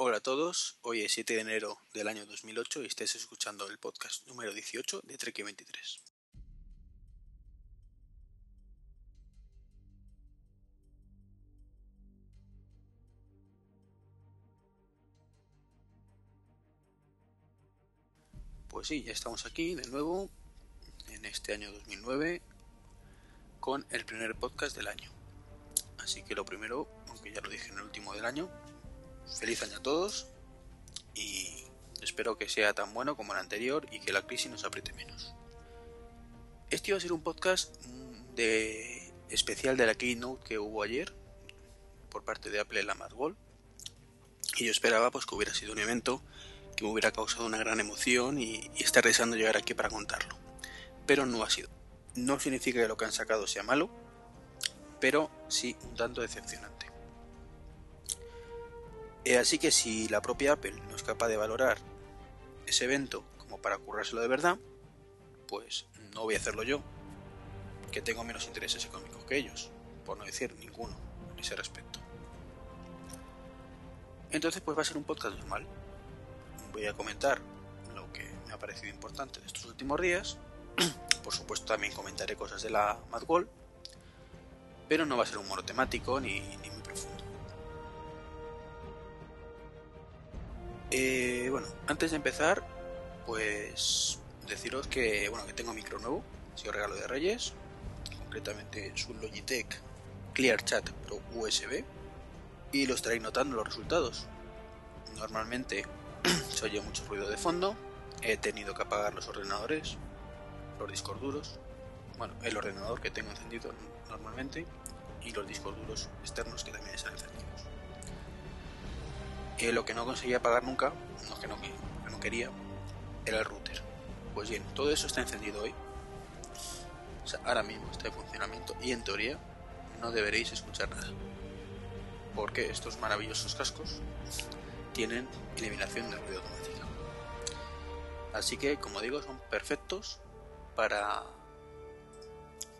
Hola a todos, hoy es 7 de enero del año 2008 y estáis escuchando el podcast número 18 de Trek 23. Pues sí, ya estamos aquí de nuevo en este año 2009 con el primer podcast del año. Así que lo primero, aunque ya lo dije en el último del año, feliz año a todos y espero que sea tan bueno como el anterior y que la crisis nos apriete menos. Este iba a ser un podcast mm, de especial de la keynote que hubo ayer por parte de Apple en la Mad y yo esperaba pues que hubiera sido un evento que me hubiera causado una gran emoción y, y estar deseando llegar aquí para contarlo. Pero no ha sido. No significa que lo que han sacado sea malo, pero sí un tanto decepcionante. Así que si la propia Apple no es capaz de valorar ese evento como para currárselo de verdad, pues no voy a hacerlo yo, que tengo menos intereses económicos que ellos, por no decir ninguno en ese respecto. Entonces pues va a ser un podcast normal. Voy a comentar lo que me ha parecido importante de estos últimos días. Por supuesto también comentaré cosas de la Mad pero no va a ser un monotemático ni, ni muy Eh, bueno, antes de empezar, pues deciros que bueno que tengo micro nuevo, ha sido regalo de Reyes, concretamente es un Logitech Clear Chat Pro USB y lo estaréis notando los resultados. Normalmente se oye mucho ruido de fondo, he tenido que apagar los ordenadores, los discos duros, bueno, el ordenador que tengo encendido normalmente y los discos duros externos que también están encendidos lo que no conseguía pagar nunca, no que no, que no quería, era el router. Pues bien, todo eso está encendido hoy. O sea, ahora mismo está en funcionamiento y en teoría no deberéis escuchar nada. Porque estos maravillosos cascos tienen eliminación de ruido automática. Así que, como digo, son perfectos para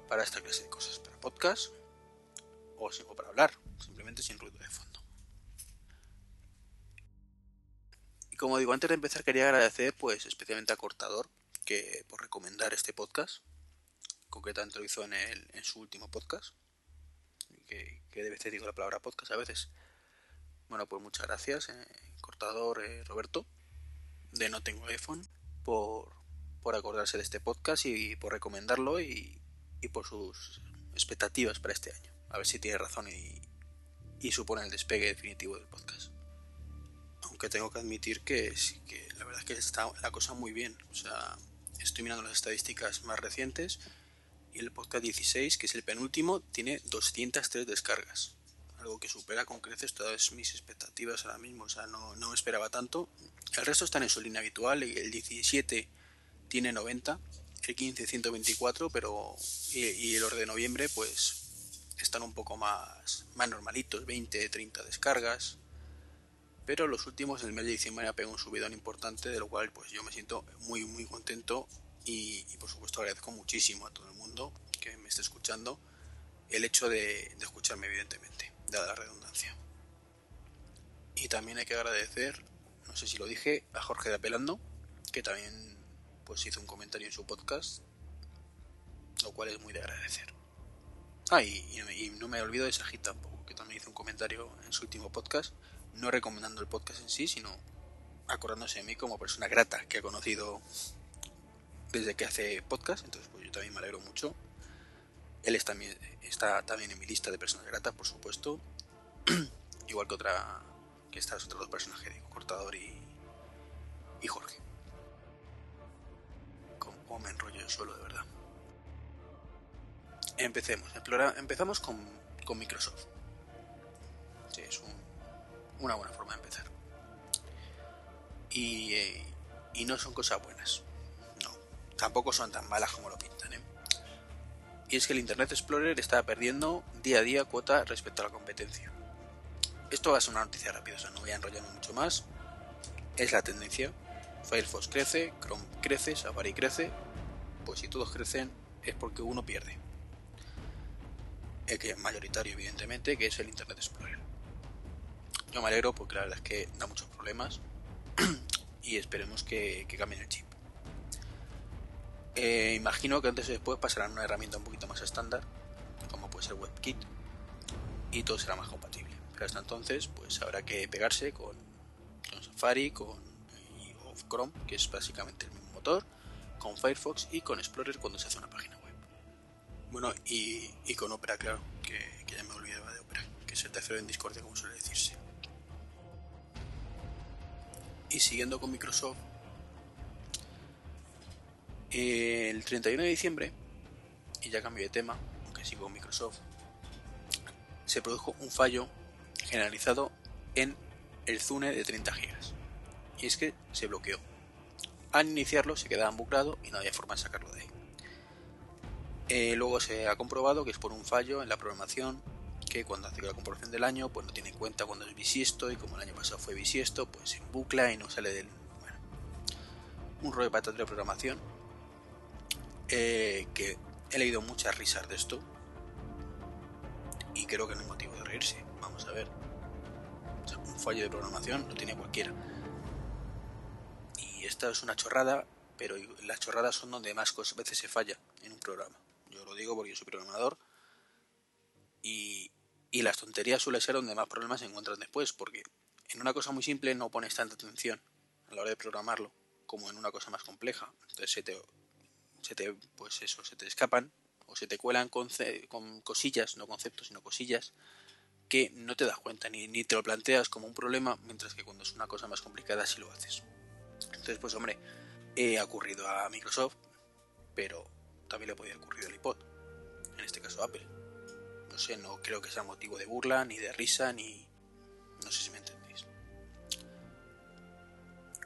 para esta clase de cosas, para podcast o, o para hablar, simplemente sin ruido de fondo. Como digo, antes de empezar quería agradecer pues especialmente a Cortador que por recomendar este podcast. Concretamente lo hizo en, el, en su último podcast. Que, que de veces digo la palabra podcast a veces. Bueno, pues muchas gracias, eh, Cortador eh, Roberto, de No Tengo iPhone, por, por acordarse de este podcast y, por recomendarlo y, y, por sus expectativas para este año. A ver si tiene razón y, y supone el despegue definitivo del podcast aunque tengo que admitir que, que la verdad es que está la cosa muy bien. O sea, estoy mirando las estadísticas más recientes y el podcast 16, que es el penúltimo, tiene 203 descargas. Algo que supera con creces todas mis expectativas ahora mismo. O sea, no, no esperaba tanto. El resto están en su línea habitual. El 17 tiene 90, el 15 124, pero y, y el orden de noviembre pues están un poco más, más normalitos, 20, 30 descargas pero los últimos en el mes de diciembre ha pegado un subidón importante, de lo cual pues yo me siento muy muy contento y, por supuesto agradezco muchísimo a todo el mundo que me esté escuchando el hecho de, escucharme evidentemente, dada la redundancia. Y también hay que agradecer, no sé si lo dije, a Jorge de Apelando, que también pues hizo un comentario en su podcast, lo cual es muy de agradecer. Ah, y, no me olvido de Sajid tampoco, que también hizo un comentario en su último podcast no recomendando el podcast en sí, sino acordándose de mí como persona grata que ha conocido desde que hace podcast, entonces pues yo también me alegro mucho. Él está, está también en mi lista de personas gratas, por supuesto, igual que otra que estas otras dos personajes, digo, Cortador y, y Jorge. Como me enrollo yo solo, de verdad. Empecemos. Empezamos con, con Microsoft. Sí, es un una buena forma de empezar. Y, eh, y no son cosas buenas. No, tampoco son tan malas como lo pintan. ¿eh? Y es que el Internet Explorer está perdiendo día a día cuota respecto a la competencia. Esto va a ser una noticia rápida, o sea, no voy a enrollarme mucho más. Es la tendencia. Firefox crece, Chrome crece, Safari crece. Pues si todos crecen es porque uno pierde. El que es mayoritario, evidentemente, que es el Internet Explorer. Yo me alegro porque la verdad es que da muchos problemas y esperemos que, que cambien el chip. Eh, imagino que antes o después pasarán una herramienta un poquito más estándar, como puede ser WebKit, y todo será más compatible. Pero hasta entonces, pues habrá que pegarse con, Safari, con Chrome, que es básicamente el mismo motor, con Firefox y con Explorer cuando se hace una página web. Bueno, y, con Opera, claro, que, que, ya me olvidaba de Opera, que es el tercero en Discordia, como suele decirse. Y siguiendo con Microsoft, el 31 de diciembre, y ya cambio de tema, aunque sigo con Microsoft, se produjo un fallo generalizado en el Zune de 30 GB. Y es que se bloqueó. Al iniciarlo se quedaba buclado y no había forma de sacarlo de ahí. Eh, luego se ha comprobado que es por un fallo en la programación que cuando hace la comprobación del año pues no tiene en cuenta cuando es bisiesto y como el año pasado fue bisiesto pues se bucla y no sale del... Bueno, un rollo de patata de programación eh, que he leído muchas risas de esto y creo que no hay motivo de reírse. Vamos a ver. un fallo de programación lo tiene cualquiera. Y esta es una chorrada, pero las chorradas son donde más veces se falla en un programa. Yo lo digo porque yo soy programador y, y las tonterías suele ser donde más problemas se encuentran después, porque en una cosa muy simple no pones tanta atención a la hora de programarlo como en una cosa más compleja. Entonces se te se te, pues eso, se te escapan o se te cuelan con, con cosillas, no conceptos, sino cosillas que no te das cuenta ni, ni te lo planteas como un problema, mientras que cuando es una cosa más complicada sí lo haces. Entonces, pues hombre, he ocurrido a Microsoft, pero también le podía ocurrir al iPod, en este caso Apple. No sé, no creo que sea motivo de burla, ni de risa, ni... no sé si me entendéis.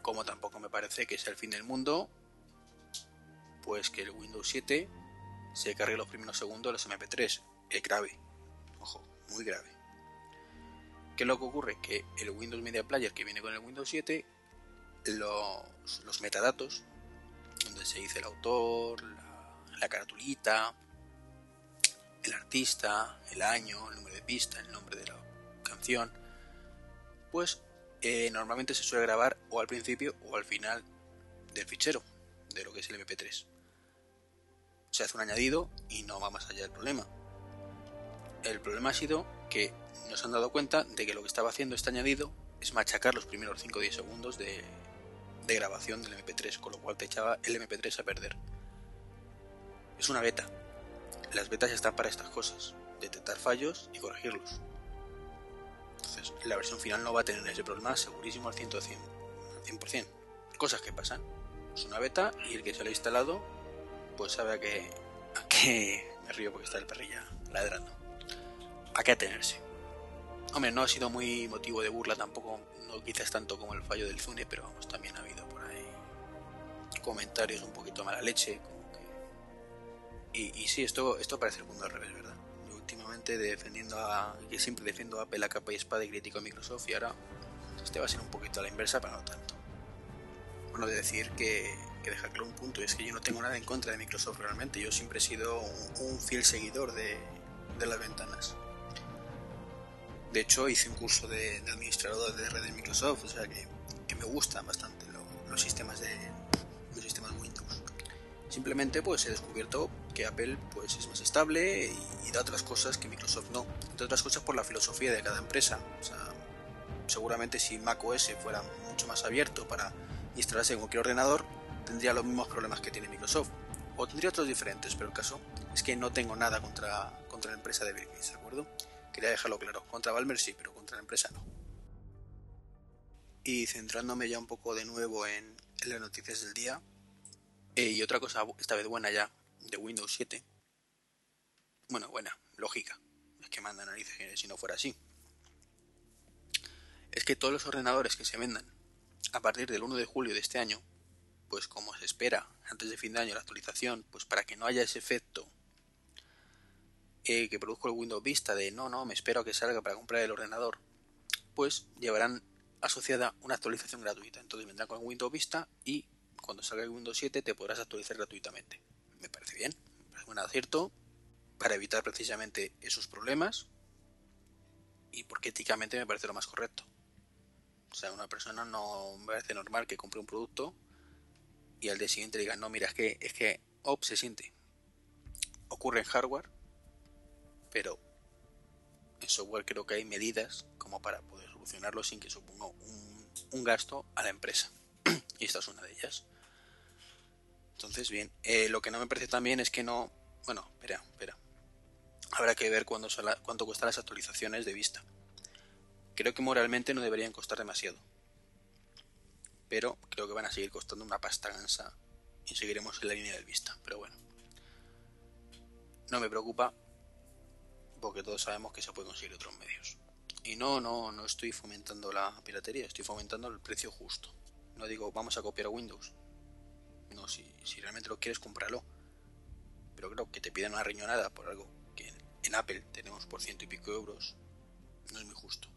Como tampoco me parece que sea el fin del mundo pues que el Windows 7 se cargue los primeros segundos los MP3. Es grave. Ojo, muy grave. ¿Qué es lo que ocurre? Que el Windows Media Player que viene con el Windows 7, los, metadatos, donde se dice el autor, la, caratulita, el artista, el año, el número de pista, el nombre de la canción, pues eh, normalmente se suele grabar o al principio o al final del fichero, de lo que es el MP3 se hace un añadido y no va más allá del problema. El problema ha sido que nos han dado cuenta de que lo que estaba haciendo este añadido es machacar los primeros 5 o 10 segundos de, grabación del MP3, con lo cual te echaba el MP3 a perder. Es una beta. Las betas están para estas cosas, detectar fallos y corregirlos. Entonces, la versión final no va a tener ese problema segurísimo al 100%. Al 100%. Cosas que pasan. Es una beta y el que se lo ha instalado pues sabe a qué, a qué me río porque está el perrilla ladrando. A qué atenerse. Hombre, no ha sido muy motivo de burla tampoco, no quizás tanto como el fallo del Zune, pero vamos, también ha habido por ahí comentarios un poquito mala leche. Y, y sí, esto, esto parece el mundo al revés, ¿verdad? Yo últimamente defendiendo a... que siempre defiendo a Apple a capa y espada y crítico a Microsoft y ahora este va a ser un poquito a la inversa, pero no tanto. Bueno, de decir que que dejar claro un punto, es que yo no tengo nada en contra de Microsoft realmente, yo siempre he sido un, fiel seguidor de, las ventanas. De hecho, hice un curso de, administrador de red de Microsoft, o sea que, me gustan bastante los sistemas de los sistemas Windows. Simplemente pues he descubierto que Apple pues es más estable y, da otras cosas que Microsoft no. Entre otras cosas por la filosofía de cada empresa. Seguramente si macOS fuera mucho más abierto para instalarse en cualquier ordenador, tendría los mismos problemas que tiene Microsoft. O tendría otros diferentes, pero el caso es que no tengo nada contra, contra la empresa de Bill Gates, ¿de acuerdo? Quería dejarlo claro. Contra Valmer sí, pero contra la empresa no. Y centrándome ya un poco de nuevo en, las noticias del día. Eh, y otra cosa, esta vez buena ya, de Windows 7. Bueno, buena, lógica. Es que manda narices si no fuera así. Es que todos los ordenadores que se vendan a partir del 1 de julio de este año pues como se espera antes de fin de año la actualización, pues para que no haya ese efecto eh, que produjo el Windows Vista de no, no, me espero a que salga para comprar el ordenador, pues llevarán asociada una actualización gratuita. Entonces vendrá con Windows Vista y cuando salga el Windows 7 te podrás actualizar gratuitamente. Me parece bien, me parece un acierto para evitar precisamente esos problemas y porque éticamente me parece lo más correcto. sea, una persona no me parece normal que compre un producto y al día siguiente diga, no, mira, es que, es que OP se siente. Ocurre en hardware, pero en software creo que hay medidas como para poder solucionarlo sin que suponga un, un gasto a la empresa. y esta es una de ellas. Entonces, bien, eh, lo que no me parece también es que no... Bueno, espera, espera. Habrá que ver cuánto, cuánto cuestan las actualizaciones de vista. Creo que moralmente no deberían costar demasiado. Pero creo que van a seguir costando una pasta gansa y seguiremos en la línea del vista. Pero bueno. No me preocupa porque todos sabemos que se puede conseguir otros medios. Y no, no, no estoy fomentando la piratería, estoy fomentando el precio justo. No digo vamos a copiar Windows. No, si, realmente lo quieres, cómpralo. Pero creo que te piden una riñonada por algo que en Apple tenemos por ciento y pico euros. No es muy justo.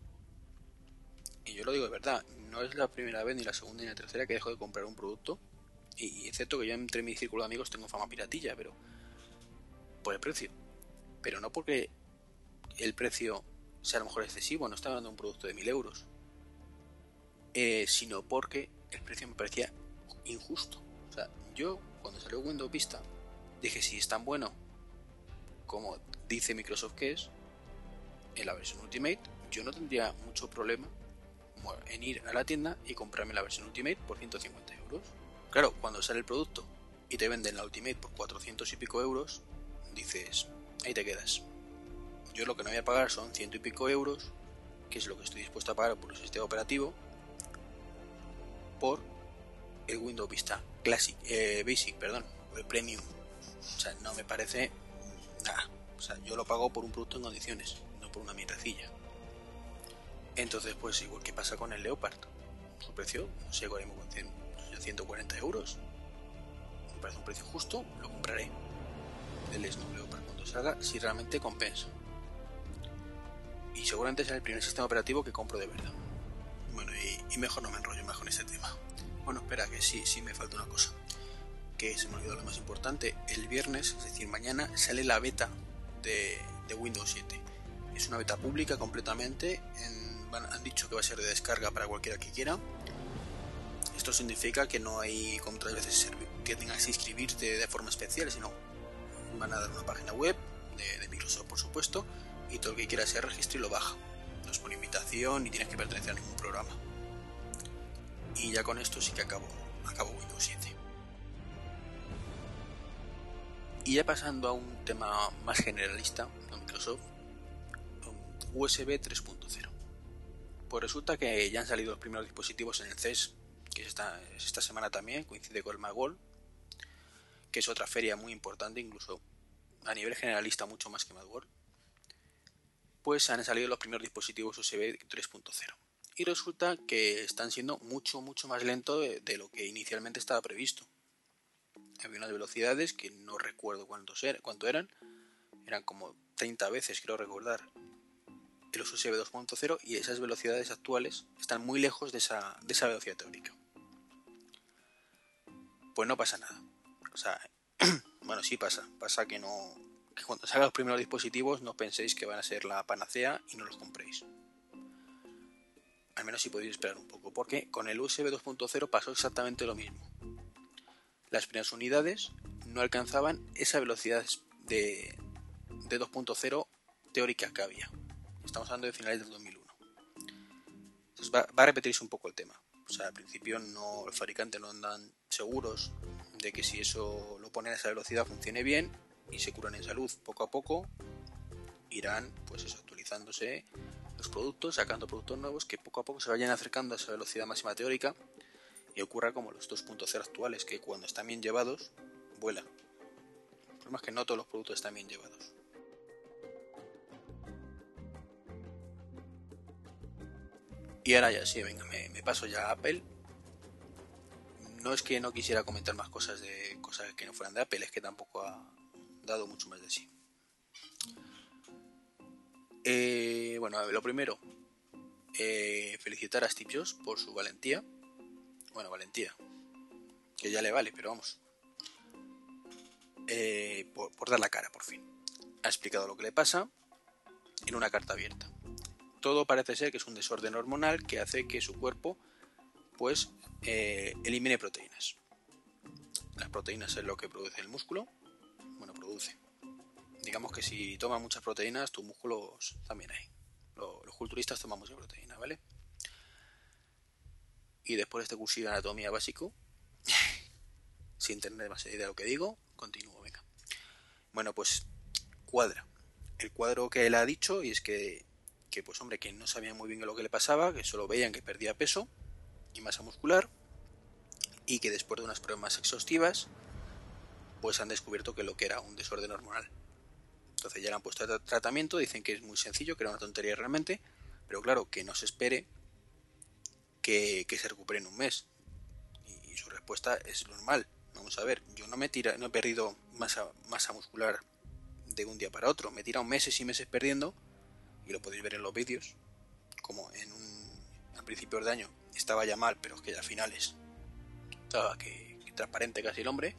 Y yo lo digo de verdad, no es la primera vez, ni la segunda, ni la tercera que dejo de comprar un producto. Y, excepto que yo entre mi círculo de amigos tengo fama piratilla, pero por el precio. Pero no porque el precio sea a lo mejor excesivo, no está hablando de un producto de mil euros, eh, sino porque el precio me parecía injusto. Yo cuando salió Windows Vista dije si es tan bueno como dice Microsoft que es en la versión Ultimate, yo no tendría mucho problema en ir a la tienda y comprarme la versión Ultimate por 150 euros. Claro, cuando sale el producto y te venden la Ultimate por 400 y pico euros, dices, ahí te quedas yo lo que no voy a pagar son ciento y pico euros, que es lo que estoy dispuesto a pagar por el sistema operativo, por el Windows Vista Classic, eh, Basic, perdón, o el Premium. O sea, no me parece nada. O sea, yo lo pago por un producto en condiciones, no por una mierdecilla. Entonces, pues igual que pasa con el Leopard. Su precio, no sé, con 140 euros. Me parece un precio justo, lo compraré. El Snow Leopard cuando salga, si realmente compensa y seguramente es el primer sistema operativo que compro de verdad. Bueno, y, mejor no me enrollo más con ese tema. Bueno, espera, que sí, sí me falta una cosa. Que se me olvidó lo más importante. El viernes, es decir, mañana, sale la beta de, Windows 7. Es una beta pública completamente. han dicho que va a ser de descarga para cualquiera que quiera. Esto significa que no hay, como otras veces, que tengas que inscribirte de forma especial, sino van a dar una página web de, Microsoft, por supuesto, y todo el que quiera se registre y lo baja. No es por invitación ni tienes que pertenecer a ningún programa. Y ya con esto sí que acabo, acabo Windows 7. Y ya pasando a un tema más generalista de Microsoft, USB 3.0. Pues resulta que ya han salido los primeros dispositivos en el CES, que es esta, semana también, coincide con el Magol, que es otra feria muy importante, incluso a nivel generalista mucho más que Magol pues han salido los primeros dispositivos USB 3.0. Y resulta que están siendo mucho, mucho más lentos de, lo que inicialmente estaba previsto. Había unas velocidades que no recuerdo cuántos er, cuánto eran. Eran como 30 veces, creo recordar, el USB 2.0 y esas velocidades actuales están muy lejos de esa, de esa velocidad teórica. Pues no pasa nada. O sea, bueno, sí pasa. Pasa que no, que cuando salgan los primeros dispositivos no penséis que van a ser la panacea y no los compréis. Al menos si podéis esperar un poco, porque con el USB 2.0 pasó exactamente lo mismo. Las primeras unidades no alcanzaban esa velocidad de, de 2.0 teórica que había. Estamos hablando de finales del 2001. Entonces va, a repetirse un poco el tema. O sea, al principio no, los fabricantes no andan seguros de que si eso lo ponen a esa velocidad funcione bien y se curan en salud poco a poco, irán pues actualizándose productos, sacando productos nuevos que poco a poco se vayan acercando a esa velocidad máxima teórica y ocurra como los 2.0 actuales, que cuando están bien llevados, vuelan. El problema es que no todos los productos están bien llevados. Y ahora ya sí, venga, me, me paso ya a Apple. No es que no quisiera comentar más cosas de cosas que no fueran de Apple, es que tampoco ha, dado mucho más de sí. Eh, bueno, lo primero, eh, felicitar a Steve Jobs por su valentía. Bueno, valentía, que ya le vale, pero vamos. Eh, por, dar la cara, por fin. Ha explicado lo que le pasa en una carta abierta. todo parece ser que es un desorden hormonal que hace que su cuerpo pues eh, elimine proteínas. Las proteínas es lo que produce el músculo. Bueno, produce. Digamos que si toma muchas proteínas, tus músculos también hay. Los, culturistas toman mucha proteína, ¿vale? Y después de este curso de anatomía básico, sin tener más idea de lo que digo, continúo, venga. Bueno, pues cuadra. El cuadro que él ha dicho, y es que, que pues hombre, que no sabían muy bien lo que le pasaba, que solo veían que perdía peso y masa muscular, y que después de unas pruebas más exhaustivas, pues han descubierto que lo que era un desorden hormonal. Entonces ya le han puesto tratamiento, dicen que es muy sencillo, que era una tontería realmente, pero claro, que no se espere que, se recupere en un mes. Y, su respuesta es normal. Vamos a ver, yo no me tira, no he perdido masa, masa muscular de un día para otro, me he tirado meses y meses perdiendo, y lo podéis ver en los vídeos, como en un, al principio del año estaba ya mal, pero es que ya a finales estaba que transparente casi el hombre,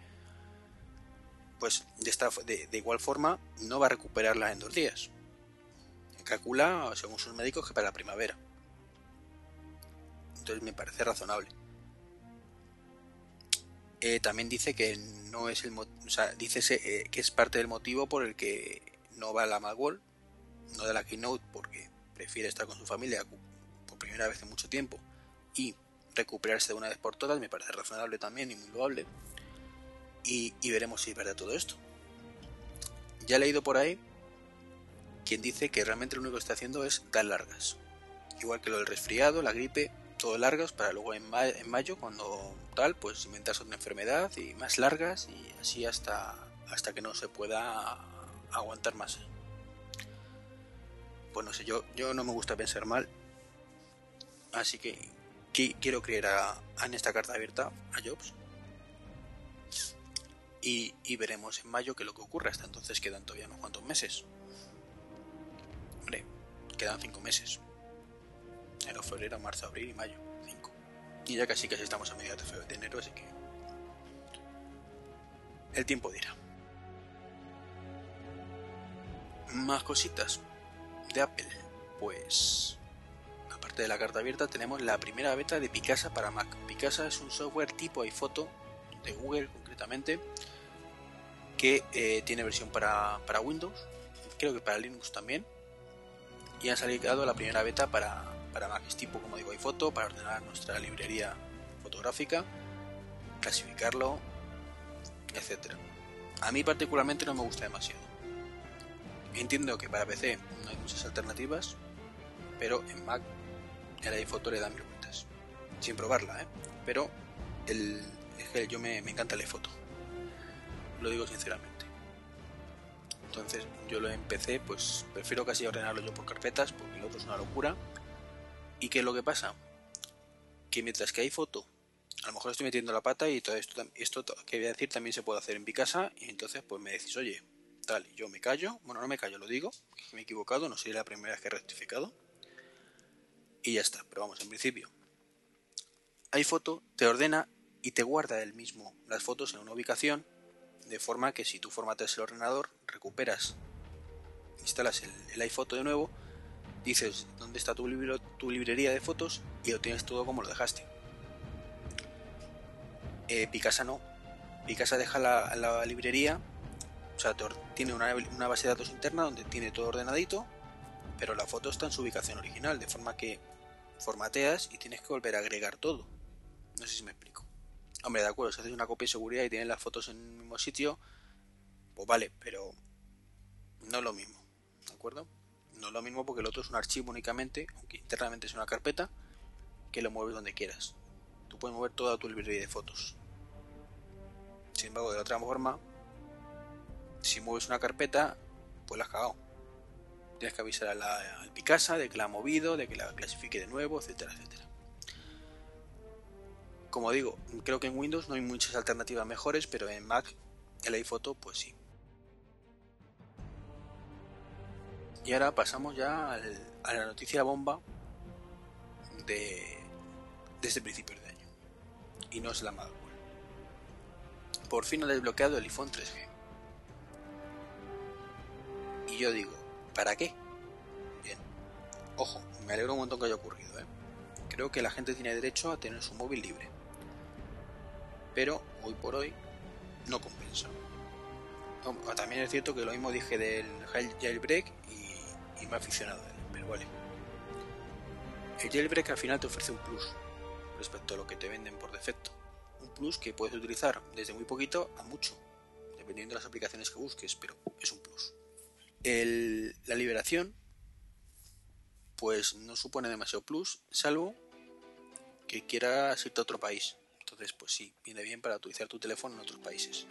pues de, esta, de, de, igual forma no va a recuperarla en dos días. Calcula, según sus médicos, que para la primavera. Entonces me parece razonable. Eh, también dice que no es el dice eh, que es parte del motivo por el que no va a la Magwall, no de la Keynote, porque prefiere estar con su familia por primera vez en mucho tiempo y recuperarse de una vez por todas, me parece razonable también y muy loable. Y, veremos si es verdad todo esto. Ya he leído por ahí quien dice que realmente lo único que está haciendo es dar largas. Igual que lo del resfriado, la gripe, todo largas para luego en mayo, cuando tal, pues inventarse otra enfermedad y más largas y así hasta, hasta que no se pueda aguantar más. Pues no sé, yo, yo no me gusta pensar mal, así que quiero creer a, a, en esta carta abierta a Jobs. Y, veremos en mayo qué es lo que ocurre. Hasta entonces quedan todavía unos cuantos meses. Hombre, quedan cinco meses. Enero, febrero, marzo, abril y mayo. Cinco. Y ya casi casi estamos a mediados de enero, así que. El tiempo dirá. Más cositas de Apple. Pues de la carta abierta tenemos la primera beta de Picasa para Mac. Picasa es un software tipo iPhoto de Google concretamente que eh, tiene versión para, Windows, creo que para Linux también. Y ha salido la primera beta para, para Mac. Tipo, como digo, iPhoto para ordenar nuestra librería fotográfica, clasificarlo, etc. A mí particularmente no me gusta demasiado. Entiendo que para PC no hay muchas alternativas, pero en Mac el iPhoto le da mil vueltas. Sin probarla, ¿eh? Pero el, que yo me, me encanta el iPhoto. Lo digo sinceramente. Entonces yo lo empecé, pues prefiero casi ordenarlo yo por carpetas, porque el otro es una locura. ¿Y qué es lo que pasa? Que mientras que hay foto, a lo mejor estoy metiendo la pata y todo esto, esto que voy a decir también se puede hacer en mi casa y entonces pues me decís, oye, tal, yo me callo, bueno, no me callo, lo digo, me he equivocado, no sería la primera vez que he rectificado y ya está. Pero vamos, en principio, iPhoto te ordena y te guarda el mismo las fotos en una ubicación de forma que si tú formateas el ordenador, recuperas, instalas el, el iPhoto de nuevo, dices dónde está tu, libro, tu librería de fotos y lo tienes todo como lo dejaste. Eh, Picasa no. Picasa deja la, la librería, o sea, tiene una, una base de datos interna donde tiene todo ordenadito, pero la foto está en su ubicación original, de forma que formateas y tienes que volver a agregar todo. No sé si me explico. Hombre, de acuerdo, si haces una copia de seguridad y tienes las fotos en el mismo sitio, pues vale, pero no es lo mismo, ¿de acuerdo? No es lo mismo porque el otro es un archivo únicamente, aunque internamente es una carpeta, que lo mueves donde quieras. Tú puedes mover toda tu librería de fotos. Sin embargo, de otra forma, si mueves una carpeta, pues la has cagado tienes que avisar la, al Picasa de que la ha movido, de que la clasifique de nuevo, etcétera, etcétera. Como digo, creo que en Windows no hay muchas alternativas mejores, pero en Mac el iPhoto pues sí. Y ahora pasamos ya a la noticia bomba de, de este principio de año. Y no es la Macworld. Por fin ha desbloqueado el iPhone 3G. Y yo digo, ¿Para qué? Bien. Ojo, me alegro un montón que haya ocurrido, ¿eh? Creo que la gente tiene derecho a tener su móvil libre. Pero hoy por hoy no compensa. También es cierto que lo mismo dije del jailbreak y, y me he aficionado a él, pero vale. El jailbreak al final te ofrece un plus respecto a lo que te venden por defecto. Un plus que puedes utilizar desde muy poquito a mucho, dependiendo de las aplicaciones que busques, pero es un plus. la liberación pues no supone demasiado plus, salvo que quieras irte a otro país. Entonces, pues sí, viene bien para utilizar tu teléfono en otros países.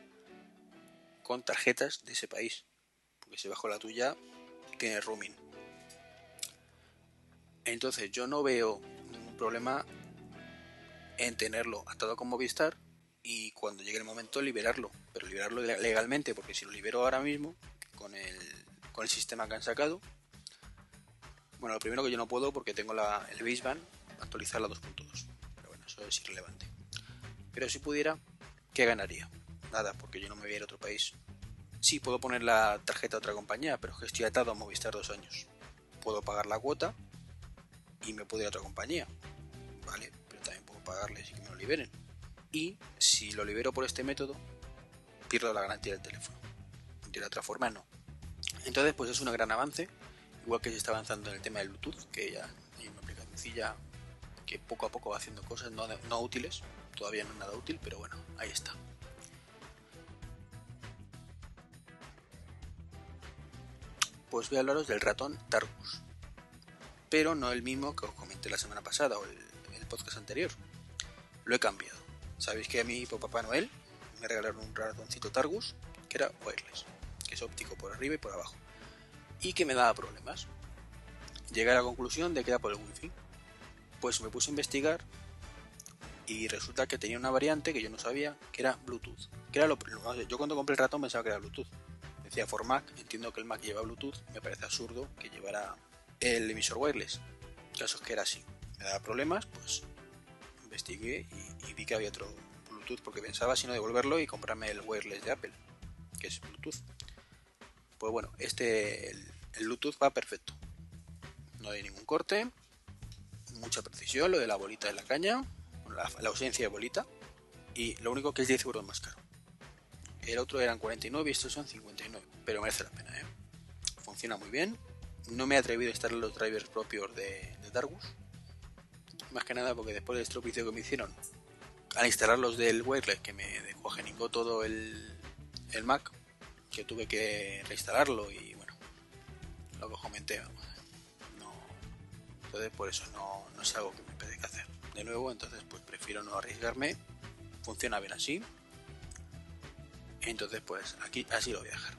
Con tarjetas de ese país. Porque si bajo la tuya, tiene roaming. Entonces, yo no veo ningún problema en tenerlo atado con Movistar y cuando llegue el momento liberarlo. Pero liberarlo legalmente, porque si lo libero ahora mismo, con el, con el sistema que han sacado, bueno, lo primero que yo no puedo porque tengo la, el baseband actualizar la 2.2. Pero bueno, eso es irrelevante. Pero si pudiera, ¿qué ganaría? Nada, porque yo no me voy a ir a otro país. Sí, puedo poner la tarjeta a otra compañía, pero que estoy atado a Movistar dos años. Puedo pagar la cuota y me puedo ir a otra compañía. Vale, pero también puedo pagarles y que me lo liberen. Y si lo libero por este método, pierdo la garantía del teléfono. De otra forma, no. Entonces, pues es un gran avance igual que se está avanzando en el tema del Bluetooth, que ya hay una aplicación que poco a poco va haciendo cosas no, no útiles, todavía no es nada útil, pero bueno, ahí está. Pues voy a hablaros del ratón Targus, pero no el mismo que os comenté la semana pasada o el, el podcast anterior. Lo he cambiado. Sabéis que a mí por Papá Noel me regalaron un ratoncito Targus que era wireless, que es óptico por arriba y por abajo y que me daba problemas. Llegué a la conclusión de que era por el wifi. Pues me puse a investigar y resulta que tenía una variante que yo no sabía, que era Bluetooth. Que era lo, yo cuando compré el ratón pensaba que era Bluetooth. Decía for Mac, entiendo que el Mac lleva Bluetooth, me parece absurdo que llevara el emisor wireless. El caso es que era así. Me daba problemas, pues investigué y, vi que había otro Bluetooth porque pensaba si no devolverlo y comprarme el wireless de Apple, que es Bluetooth. Pues bueno, este el, Bluetooth va perfecto. No hay ningún corte, mucha precisión, lo de la bolita de la caña, la, ausencia de bolita, y lo único que es 10 euros más caro. El otro eran 49 y estos son 59, pero merece la pena, ¿eh? Funciona muy bien. No me he atrevido a instalar los drivers propios de, de Dargus. Más que nada porque después del estropicio que me hicieron al instalar los del wireless que me descogenicó todo el, el Mac, que tuve que reinstalarlo y bueno, lo que comenté, no, entonces por eso no, no es algo que me que hacer. De nuevo, entonces pues prefiero no arriesgarme, funciona bien así, entonces pues aquí así lo voy a dejar.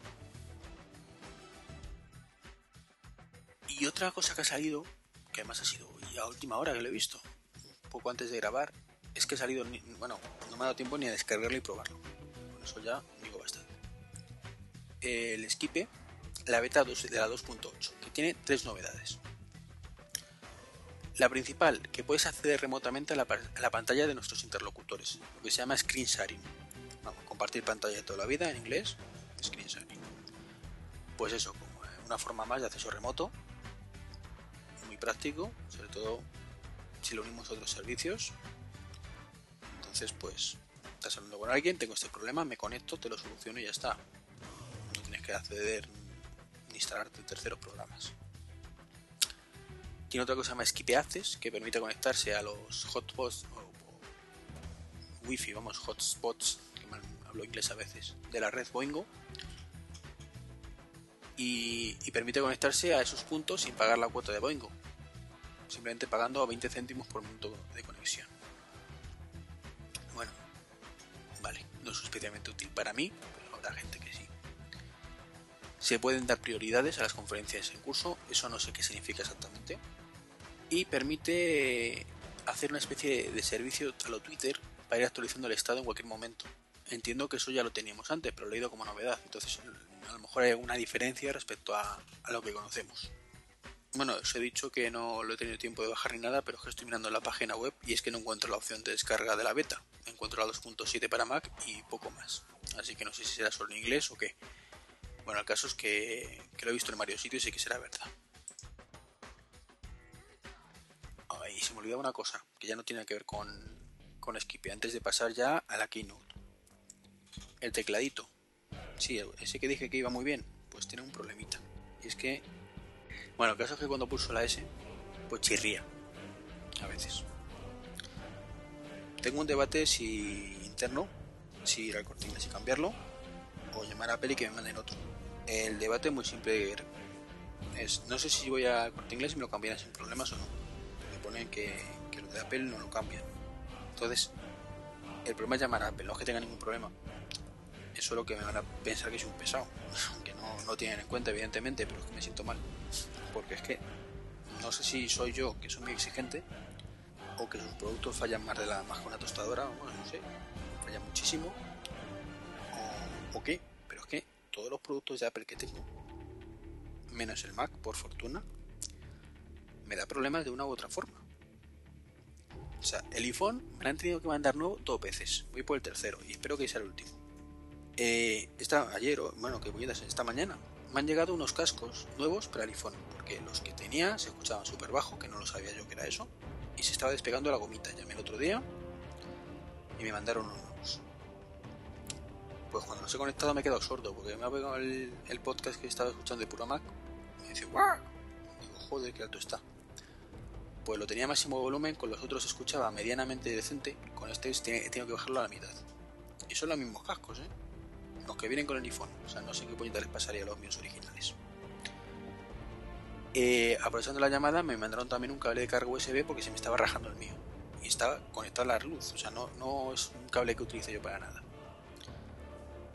Y otra cosa que ha salido, que además ha sido a última hora que lo he visto, poco antes de grabar, es que ha salido, bueno, no me ha dado tiempo ni a descargarlo y probarlo. Con eso ya digo bastante el Esquipe la beta de la 2.8, que tiene tres novedades. La principal, que puedes acceder remotamente a la, pantalla de nuestros interlocutores, lo que se llama screen sharing. Vamos, compartir pantalla de toda la vida en inglés, screen sharing. Pues eso, como una forma más de acceso remoto, muy práctico, sobre todo si lo unimos a otros servicios. Entonces, pues, estás hablando con alguien, tengo este problema, me conecto, te lo soluciono y ya está que acceder ni instalarte terceros programas. Tiene otra cosa más Skype Access que permite conectarse a los hotspots o, wifi, vamos, hotspots, que mal hablo inglés a veces, de la red Boingo y, y, permite conectarse a esos puntos sin pagar la cuota de Boingo, simplemente pagando 20 céntimos por minuto de conexión. Bueno, vale, no es especialmente útil para mí, pero habrá gente que sí. Se pueden dar prioridades a las conferencias en curso, eso no sé qué significa exactamente. Y permite hacer una especie de servicio a lo Twitter para ir actualizando el estado en cualquier momento. Entiendo que eso ya lo teníamos antes, pero lo he leído como novedad, entonces a lo mejor hay alguna diferencia respecto a, lo que conocemos. Bueno, os he dicho que no lo he tenido tiempo de bajar ni nada, pero es que estoy mirando la página web y es que no encuentro la opción de descarga de la beta. Encuentro la 2.7 para Mac y poco más. Así que no sé si será solo en inglés o qué. Bueno, el caso es que, lo he visto en varios sitios y que será verdad. Se me olvidaba una cosa, que ya no tiene que ver con, con Skippy, antes de pasar ya a la Keynote. El tecladito. Sí, ese que dije que iba muy bien, pues tiene un problemita. Y es que, bueno, el caso es que cuando pulso la S, pues chirría. A veces. Tengo un debate si interno, si ir al corte y cambiarlo, o llamar a Apple y que me manden otro. El debate muy simple. Es, no sé si voy al corte inglés y me lo cambian sin problemas o no. Que, que lo de Apple no lo cambian. Entonces, el problema es llamar a Apple, no es que tenga ningún problema. Es solo que me van a pensar que soy un pesado. Aunque no lo tienen en cuenta, evidentemente, pero es que me siento mal. Porque es que no sé si soy yo que soy muy exigente o que sus productos fallan más de la más con una tostadora, bueno, no sé, fallan muchísimo o, o qué, pero es que todos los productos de Apple que tengo, menos el Mac, por fortuna, me da problemas de una u otra forma. O sea, el iPhone me lo han tenido que mandar nuevo dos veces. Voy por el tercero y espero que sea el último. Eh, esta, ayer, bueno, que voy a esta mañana, me han llegado unos cascos nuevos para el iPhone, porque los que tenía se escuchaban súper bajo, que no lo sabía yo que era eso, y se estaba despegando la gomita. Llamé el otro día y me mandaron unos. Pues cuando los he conectado me he quedado sordo, porque me ha pegado el, podcast que estaba escuchando de puro Mac. Me dice, ¡guau! Digo, joder, qué alto está. Pues lo tenía máximo volumen, con los otros escuchaba medianamente decente, con este tengo que bajarlo a la mitad. Y son los mismos cascos, ¿eh? Los que vienen con el iPhone. O sea, no sé qué puñeta les pasaría a los míos originales. Eh, aprovechando la llamada, me mandaron también un cable de carga USB porque se me estaba rajando el mío. Y estaba conectado a la luz. O sea, no, no es un cable que utilice yo para nada.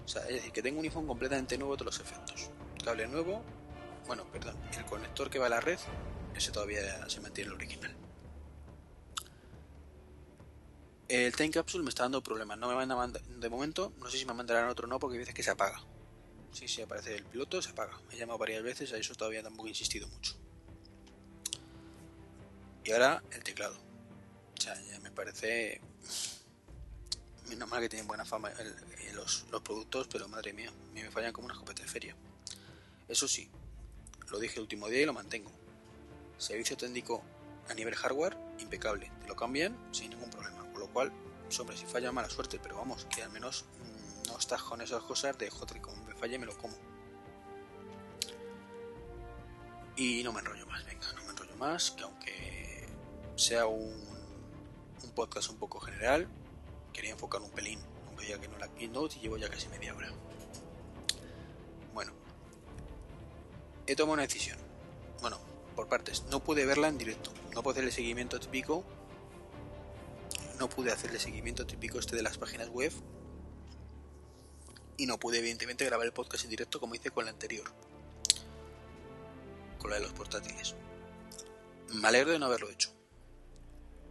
O sea, es decir, que tengo un iPhone completamente nuevo de todos los efectos. Cable nuevo. Bueno, perdón. El conector que va a la red. Ese todavía se mantiene el original. El Time Capsule me está dando problemas. No me van a mandar, de momento, no sé si me mandarán otro no, porque hay veces que se apaga. Si sí, aparece el piloto, se apaga. Me he llamado varias veces, a eso todavía tampoco he insistido mucho. Y ahora el teclado. O sea, ya me parece. Menos mal que tienen buena fama los, los, productos, pero madre mía, a mí me fallan como una escopeta de feria. Eso sí, lo dije el último día y lo mantengo. Servicio técnico a nivel hardware, impecable. Te lo cambian sin ningún problema lo cual, hombre, si falla mala suerte, pero vamos, que al menos mm, no estás con esas cosas de joder, como me falle me lo como. Y no me enrollo más, venga, no me enrollo más, que aunque sea un, un podcast un poco general, quería enfocar un pelín, aunque ya que no la keynote y llevo ya casi media hora. Bueno, he tomado una decisión. Bueno, por partes, no pude verla en directo, no puedo hacerle seguimiento típico. No pude hacerle seguimiento típico este de las páginas web. Y no pude evidentemente grabar el podcast en directo como hice con la anterior, con la de los portátiles. Me alegro de no haberlo hecho,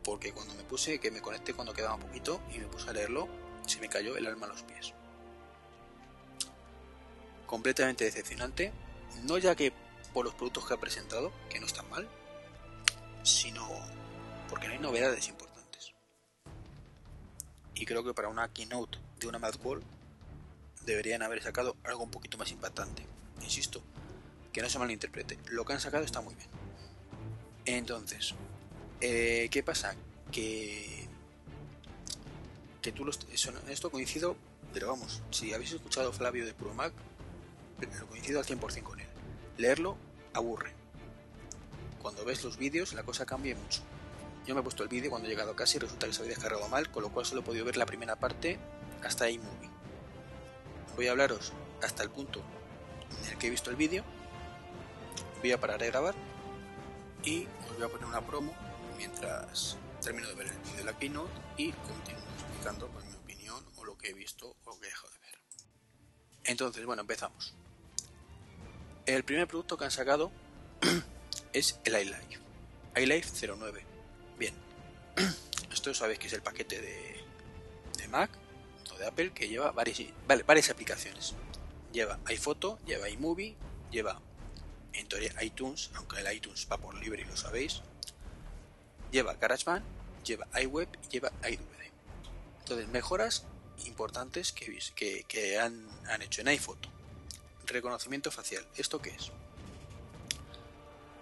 porque cuando me puse, que me conecté cuando quedaba un poquito y me puse a leerlo, se me cayó el alma a los pies. Completamente decepcionante, no ya que por los productos que ha presentado, que no están mal, sino porque no hay novedades importantes y creo que para una keynote de una Mad World deberían haber sacado algo un poquito más impactante. Insisto, que no se malinterprete, lo que han sacado está muy bien. Entonces, eh, ¿qué pasa? Que, que tú esto coincido, pero vamos, si habéis escuchado Flavio de Puro Mac, lo coincido al 100% con él. Leerlo aburre. Cuando ves los vídeos la cosa cambia mucho. Yo me he puesto el vídeo cuando he llegado a casa y resulta que se había descargado mal, con lo cual solo he podido ver la primera parte hasta iMovie. Voy a hablaros hasta el punto en el que he visto el vídeo. Voy a parar de grabar y os voy a poner una promo mientras termino de ver el vídeo de la keynote y continúo explicando pues, mi opinión o lo que he visto o lo que he dejado de ver. Entonces, bueno, empezamos. El primer producto que han sacado es el iLife. iLife 09 Bien, esto sabéis que es el paquete de, Mac o de Apple que lleva varias, varias aplicaciones. Lleva iPhoto, lleva iMovie, lleva en teoría iTunes, aunque el iTunes va por libre y lo sabéis. Lleva GarageBand, lleva iWeb y lleva iDVD. Entonces, mejoras importantes que han, han hecho en iPhoto. Reconocimiento facial. ¿Esto qué es?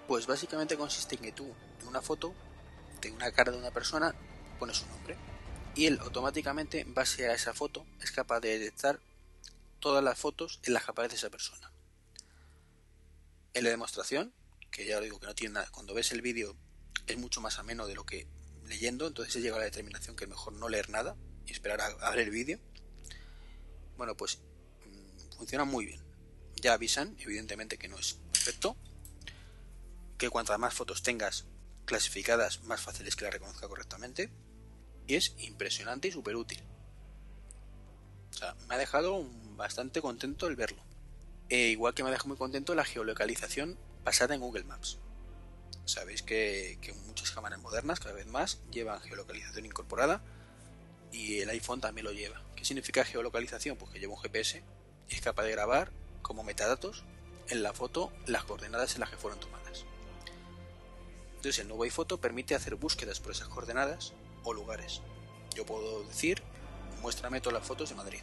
Pues básicamente consiste en que tú en una foto de una cara de una persona, pone su nombre. Y él automáticamente, en base a esa foto, es capaz de detectar todas las fotos en las que aparece esa persona. En la demostración, que ya lo digo que no tiene nada, cuando ves el vídeo es mucho más ameno de lo que leyendo, entonces se llega a la determinación que es mejor no leer nada y esperar a, ver el vídeo. Bueno, pues mm, funciona muy bien. Ya avisan, evidentemente que no es perfecto, que cuantas más fotos tengas clasificadas, más fácil es que la reconozca correctamente. Y es impresionante y súper útil. O sea, me ha dejado bastante contento el verlo. E igual que me ha dejado muy contento la geolocalización basada en Google Maps. Sabéis que, muchas cámaras modernas cada vez más llevan geolocalización incorporada y el iPhone también lo lleva. ¿Qué significa geolocalización? Pues que lleva un GPS y es capaz de grabar como metadatos en la foto las coordenadas en las que fueron tomadas. Entonces el nuevo iPhoto permite hacer búsquedas por esas coordenadas o lugares. Yo puedo decir, muéstrame todas las fotos de Madrid.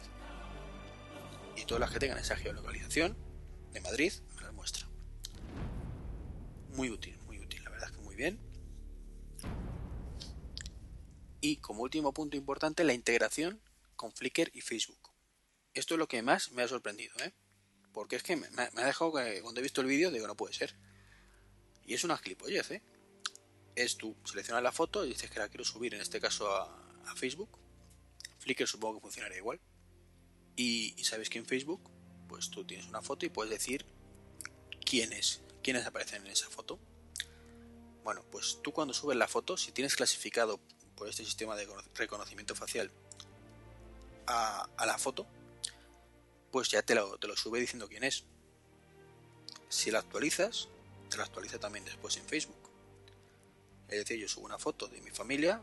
Y todas las que tengan esa geolocalización de Madrid me las muestra. Muy útil bien. Y como último punto importante, la integración con Flickr y Facebook. Esto es lo que más me ha sorprendido, ¿eh? Porque es que me, ha dejado que cuando he visto el vídeo digo, no puede ser. Y es una gilipollez, ¿eh? Es tú seleccionas la foto y dices que la quiero subir, en este caso a, Facebook. Flickr supongo que funcionaría igual. Y, y, sabes que en Facebook, pues tú tienes una foto y puedes decir quiénes, quiénes aparecen en esa foto. Bueno, pues tú cuando subes la foto, si tienes clasificado por este sistema de reconocimiento facial a, la foto, pues ya te lo, te lo sube diciendo quién es. Si la actualizas, te la actualiza también después en Facebook. Es decir, yo subo una foto de mi familia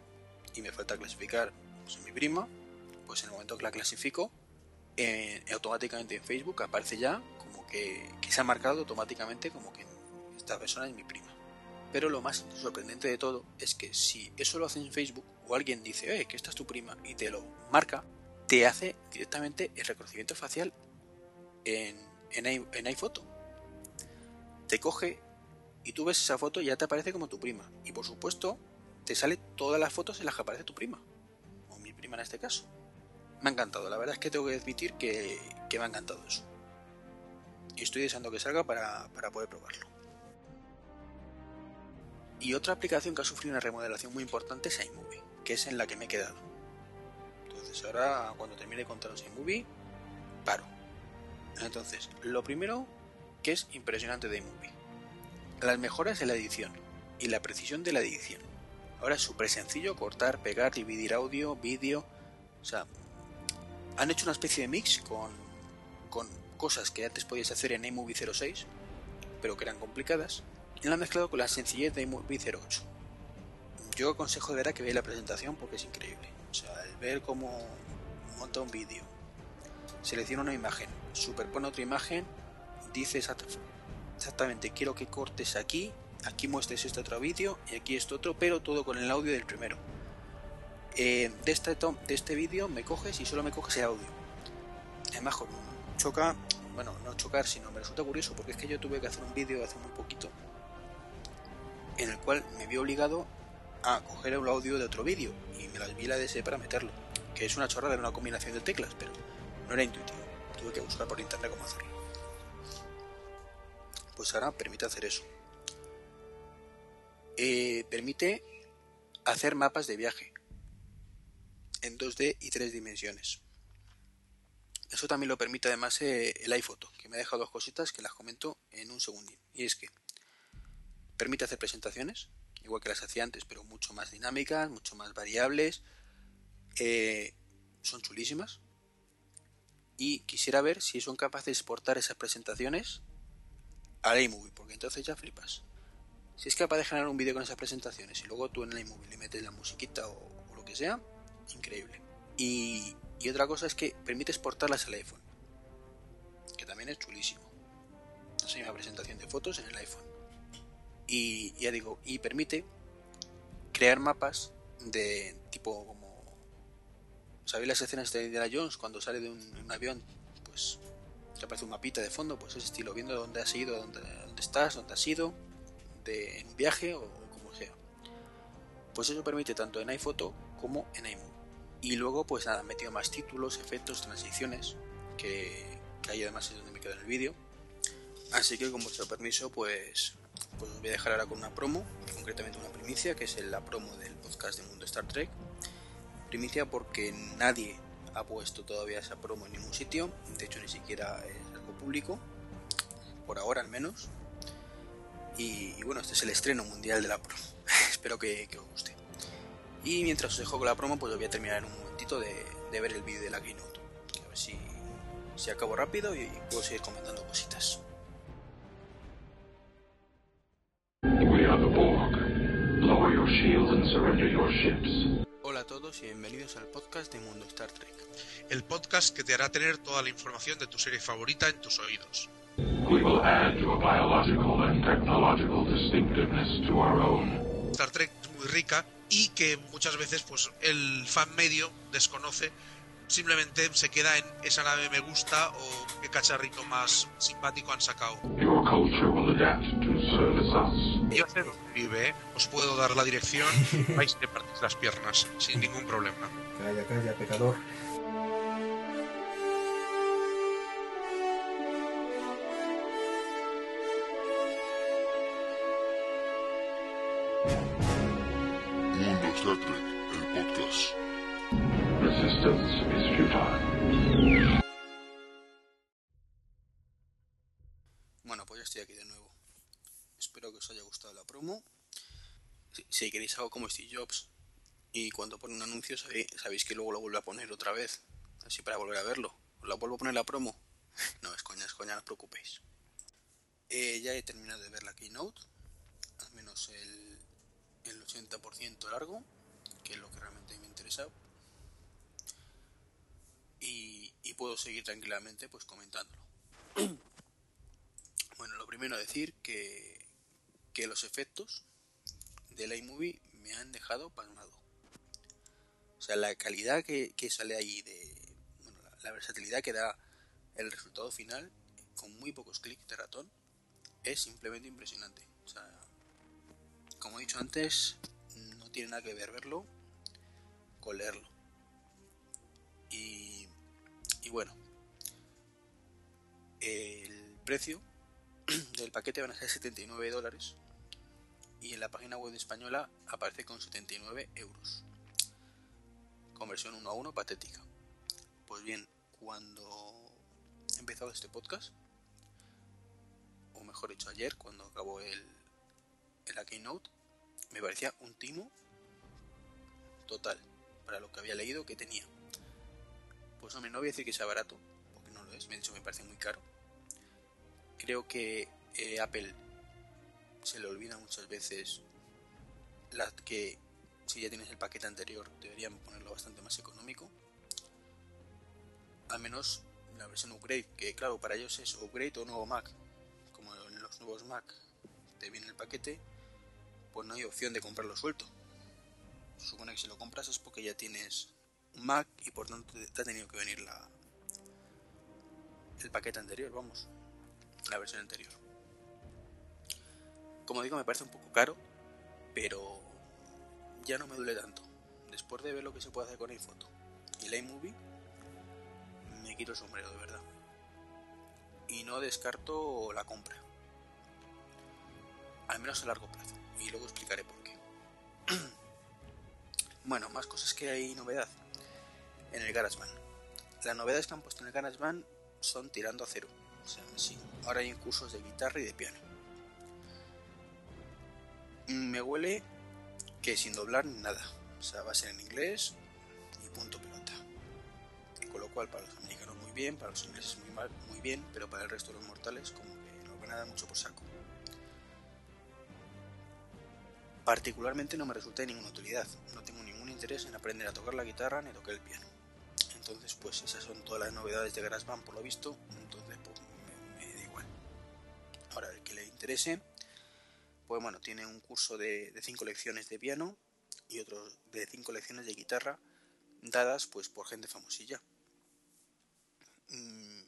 y me falta clasificar pues, mi prima, pues en el momento que la clasifico, automáticamente en Facebook aparece ya como que, que, se ha marcado automáticamente como que esta persona es mi prima. Pero lo más sorprendente de todo es que si eso lo hace en Facebook o alguien dice, eh, que esta es tu prima y te lo marca, te hace directamente el reconocimiento facial en, en, iPhoto. Te coge y tú ves esa foto y ya te aparece como tu prima. Y por supuesto, te sale todas las fotos en las que aparece tu prima. O mi prima en este caso. Me ha encantado, la verdad es que tengo que admitir que, me ha encantado eso. Y estoy deseando que salga para poder probarlo. Y otra aplicación que ha sufrido una remodelación muy importante es iMovie, que es en la que me he quedado. Entonces ahora cuando termine de contaros iMovie, paro. Entonces, lo primero que es impresionante de iMovie. Las mejoras en la edición y la precisión de la edición. Ahora es súper sencillo cortar, pegar, dividir audio, vídeo. O sea, han hecho una especie de mix con, con cosas que antes podías hacer en iMovie 06, pero que eran complicadas y lo han mezclado con la sencillez de iMovie 08. Yo aconsejo de verdad que veáis la presentación porque es increíble. El ver cómo monta un vídeo, selecciona una imagen, superpone otra imagen, dice exactamente quiero que cortes aquí, aquí muestres este otro vídeo y aquí este otro, pero todo con el audio del primero. Eh, de este, de este vídeo me coges y solo me coges el audio. Además, choca, bueno, no chocar, sino me resulta curioso porque es que yo tuve que hacer un vídeo hace muy poquito en el cual me vi obligado a coger el audio de otro vídeo y me las vi la DS para meterlo, que es una chorrada, de una combinación de teclas, pero no era intuitivo. Tuve que buscar por internet cómo hacerlo. Pues ahora permite hacer eso. Eh, permite hacer mapas de viaje en 2D y 3 dimensiones. Eso también lo permite además eh, el iPhoto, que me ha dejado dos cositas que las comento en un segundín. Y es que Permite hacer presentaciones, igual que las hacía antes, pero mucho más dinámicas, mucho más variables. Eh, son chulísimas. Y quisiera ver si son capaces de exportar esas presentaciones a iMovie, porque entonces ya flipas. Si es capaz de generar un vídeo con esas presentaciones y luego tú en iMovie le metes la musiquita o, lo que sea, increíble. Y, otra cosa es que permite exportarlas al iPhone, que también es chulísimo. Esa una presentación de fotos en el iPhone y ya digo, y permite crear mapas de tipo como ¿sabéis las escenas de Indiana Jones cuando sale de un, avión? Pues te aparece un mapita de fondo, pues ese estilo, viendo dónde has ido, dónde, dónde estás, dónde has ido, de, en un viaje o, como sea. Pues eso permite tanto en iPhoto como en iMovie. Y luego, pues nada, he metido más títulos, efectos, transiciones, que, que ahí además es donde me queda en el vídeo. Así que con vuestro permiso, pues, pues os voy a dejar ahora con una promo, concretamente una primicia, que es la promo del podcast de Mundo Star Trek. Primicia porque nadie ha puesto todavía esa promo en ningún sitio, de hecho ni siquiera es algo público, por ahora al menos. Y, bueno, este es el estreno mundial de la promo. Espero que, os guste. Y mientras os dejo con la promo, pues os voy a terminar en un momentito de, ver el vídeo de la Keynote. A ver si, si acabo rápido y puedo seguir comentando cositas. Hola a todos y bienvenidos al podcast de Mundo Star Trek. El podcast que te hará tener toda la información de tu serie favorita en tus oídos. Star Trek es muy rica y que muchas veces pues el fan medio desconoce simplemente se queda en esa nave me gusta o qué cacharrito más simpático han sacado. Yo sé dónde vive, ¿eh? os puedo dar la dirección, vais de partir las piernas sin ningún problema. Calla, calla, pecador. Bueno, pues ya estoy aquí de nuevo. Espero que os haya gustado la promo. Si, queréis algo como Steve Jobs y cuando pone un anuncio sabéis, que luego lo vuelve a poner otra vez, así para volver a verlo. ¿Os la vuelvo a poner la promo? No, es coña, es coña, no os preocupéis. Eh, ya he terminado de ver la keynote, al menos el, el 80% largo, que es lo que realmente me interesa y, puedo seguir tranquilamente pues comentándolo. bueno, lo primero decir que, que los efectos del iMovie me han dejado pasmado. O sea, la calidad que, sale ahí de bueno, la, versatilidad que da el resultado final con muy pocos clics de ratón es simplemente impresionante. O sea, como he dicho antes, no tiene nada que ver verlo con leerlo. Y bueno, el precio del paquete van a ser 79 dólares y en la página web española aparece con 79 euros. Conversión 1 a 1 patética. Pues bien, cuando he empezado este podcast, o mejor dicho ayer, cuando acabó el, el Keynote, me parecía un timo total para lo que había leído que tenía. Pues hombre, no voy a decir que sea barato, porque no lo es, de hecho me parece muy caro. Creo que eh, Apple se le olvida muchas veces la, que si ya tienes el paquete anterior deberían ponerlo bastante más económico. Al menos la versión upgrade, que claro, para ellos es upgrade o nuevo Mac. Como en los nuevos Mac te viene el paquete, pues no hay opción de comprarlo suelto. Supone que si lo compras es porque ya tienes Mac y por tanto te ha tenido que venir la el paquete anterior, vamos, la versión anterior. Como digo, me parece un poco caro, pero ya no me duele tanto. Después de ver lo que se puede hacer con iPhoto y la iMovie, me quito el sombrero de verdad. Y no descarto la compra. Al menos a largo plazo. Y luego explicaré por qué. bueno, más cosas que hay novedad en el GarageBand. Las novedades que han puesto en el GarageBand son tirando a cero. O sea, sí, ahora hay cursos de guitarra y de piano. Me huele que sin doblar nada. O sea, va a ser en inglés y punto pelota. Con lo cual, para los americanos muy bien, para los ingleses muy mal, muy bien, pero para el resto de los mortales, como que no van a dar mucho por saco. Particularmente no me resulta de ninguna utilidad. No tengo ningún interés en aprender a tocar la guitarra ni tocar el piano. Entonces, pues esas son todas las novedades de GarageBand por lo visto. Entonces, pues me, da igual. Ahora, el que le interese, pues bueno, tiene un curso de 5 lecciones de piano y otro de 5 lecciones de guitarra dadas pues por gente famosilla. Mm,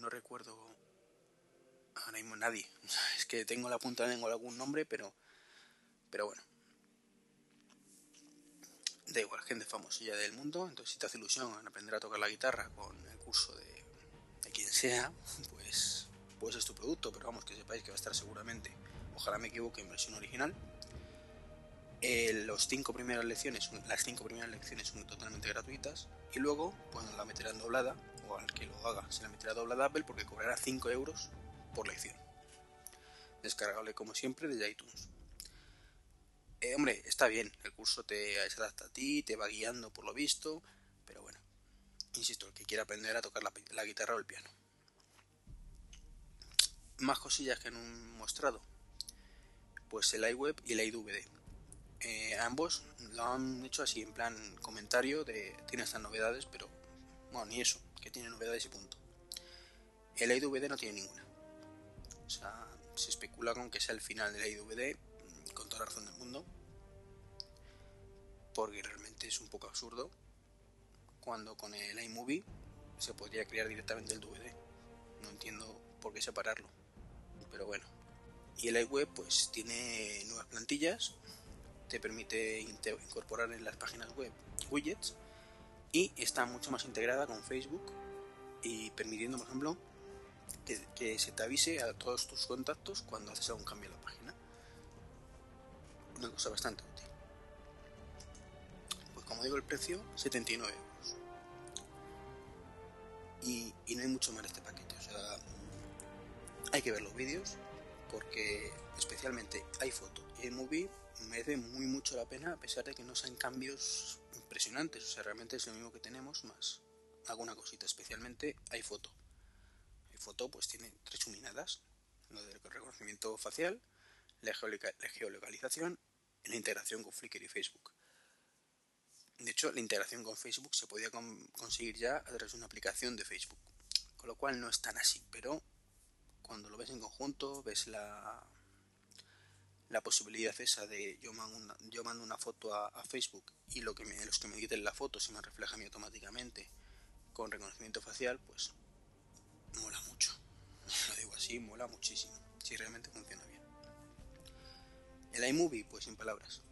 no recuerdo ahora mismo nadie. Es que tengo la punta de lengua algún nombre, pero pero bueno. Da igual, gente famosilla del mundo, entonces si te hace ilusión en aprender a tocar la guitarra con el curso de, quien sea, pues, pues es tu producto, pero vamos, que sepáis que va a estar seguramente, ojalá me equivoque, en versión original. Eh, los cinco primeras lecciones, las cinco primeras lecciones son totalmente gratuitas y luego pues la meterán doblada o al que lo haga se la meterá doblada Apple porque cobrará 5 euros por lección. Descargable como siempre desde iTunes. Eh, hombre, está bien, el curso te adapta a ti, te va guiando por lo visto, pero bueno, insisto, el que quiera aprender a tocar la, guitarra o el piano. Más cosillas que han mostrado. Pues el iWeb y el iDVD. Eh, ambos lo han hecho así en plan comentario de tiene estas novedades, pero bueno, ni eso, que tiene novedades y punto. El iDVD no tiene ninguna. O sea, se especula con que sea el final del iDVD, con toda la razón del mundo, porque realmente es un poco absurdo cuando con el iMovie se podría crear directamente el DVD. No entiendo por qué separarlo, pero bueno. Y el iWeb pues tiene nuevas plantillas te permite incorporar en las páginas web widgets y está mucho más integrada con Facebook y permitiendo, por ejemplo, que, se te avise a todos tus contactos cuando haces algún cambio en la página. Una cosa bastante como digo, el precio 79 euros. Y, no hay mucho más este paquete. O sea, hay que ver los vídeos porque especialmente foto y movie merece muy mucho la pena a pesar de que no sean cambios impresionantes. O sea, realmente es lo mismo que tenemos más alguna cosita. Especialmente. Hay foto pues tiene tres chuminadas. Lo del reconocimiento facial, la, geolocalización la integración con Flickr y Facebook. De hecho, la integración con Facebook se podía conseguir ya a través de una aplicación de Facebook. Con lo cual no es tan así, pero cuando lo ves en conjunto, ves la, la posibilidad esa de yo mando yo mando una foto a, Facebook y lo que me, los que me editen la foto se me refleja a mí automáticamente con reconocimiento facial, pues mola mucho. Lo digo así, mola muchísimo. Si realmente funciona bien. El iMovie, pues sin palabras.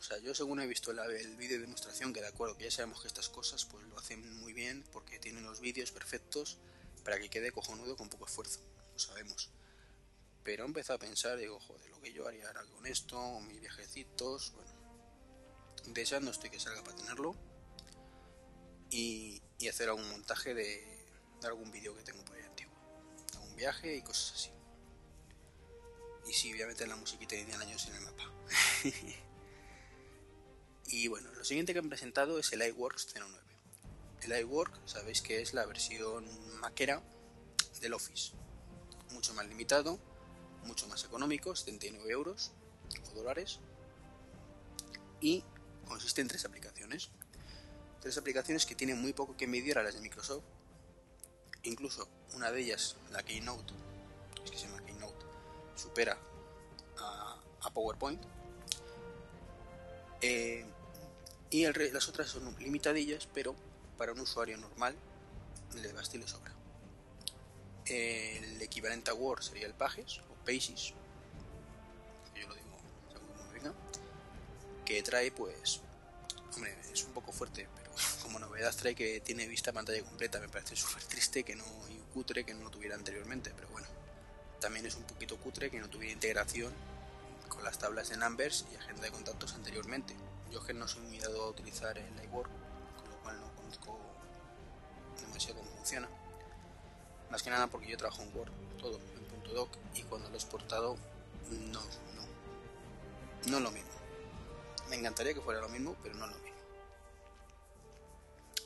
O sea, yo según he visto el vídeo de demostración, que de acuerdo que ya sabemos que estas cosas pues lo hacen muy bien porque tienen los vídeos perfectos para que quede cojonudo con poco esfuerzo. Lo sabemos. Pero empezado a pensar, digo, joder, lo que yo haría ahora con esto, mis viajecitos, bueno. Deseando estoy que salga para tenerlo. Y, hacer algún montaje de, algún vídeo que tengo por ahí antiguo. Algún viaje y cosas así. Y sí, obviamente la musiquita de Indiana Jones en el mapa. y bueno, lo siguiente que han presentado es el iWorks 09. El iWork, sabéis que es la versión maquera del Office. Mucho más limitado, mucho más económico, 79 euros o dólares. Y consiste en tres aplicaciones. Tres aplicaciones que tienen muy poco que medir a las de Microsoft. Incluso una de ellas, la Keynote, es que se llama Keynote, supera a, PowerPoint. Eh, y el, las otras son limitadillas, pero para un usuario normal le basta y le sobra. El equivalente a Word sería el Pages Pages, que yo lo digo según venga, que trae pues, hombre, es un poco fuerte, pero como novedad trae que tiene vista pantalla completa, me parece súper triste que no, y cutre que no lo tuviera anteriormente, pero bueno, también es un poquito cutre que no tuviera integración con las tablas de numbers y agenda de contactos anteriormente. Yo que no soy muy dado a utilizar el iWork, con lo cual no conozco demasiado cómo funciona. Más que nada porque yo trabajo en Word, todo, doc y cuando lo he exportado no, no, no es lo mismo. Me encantaría que fuera lo mismo, pero no es lo mismo.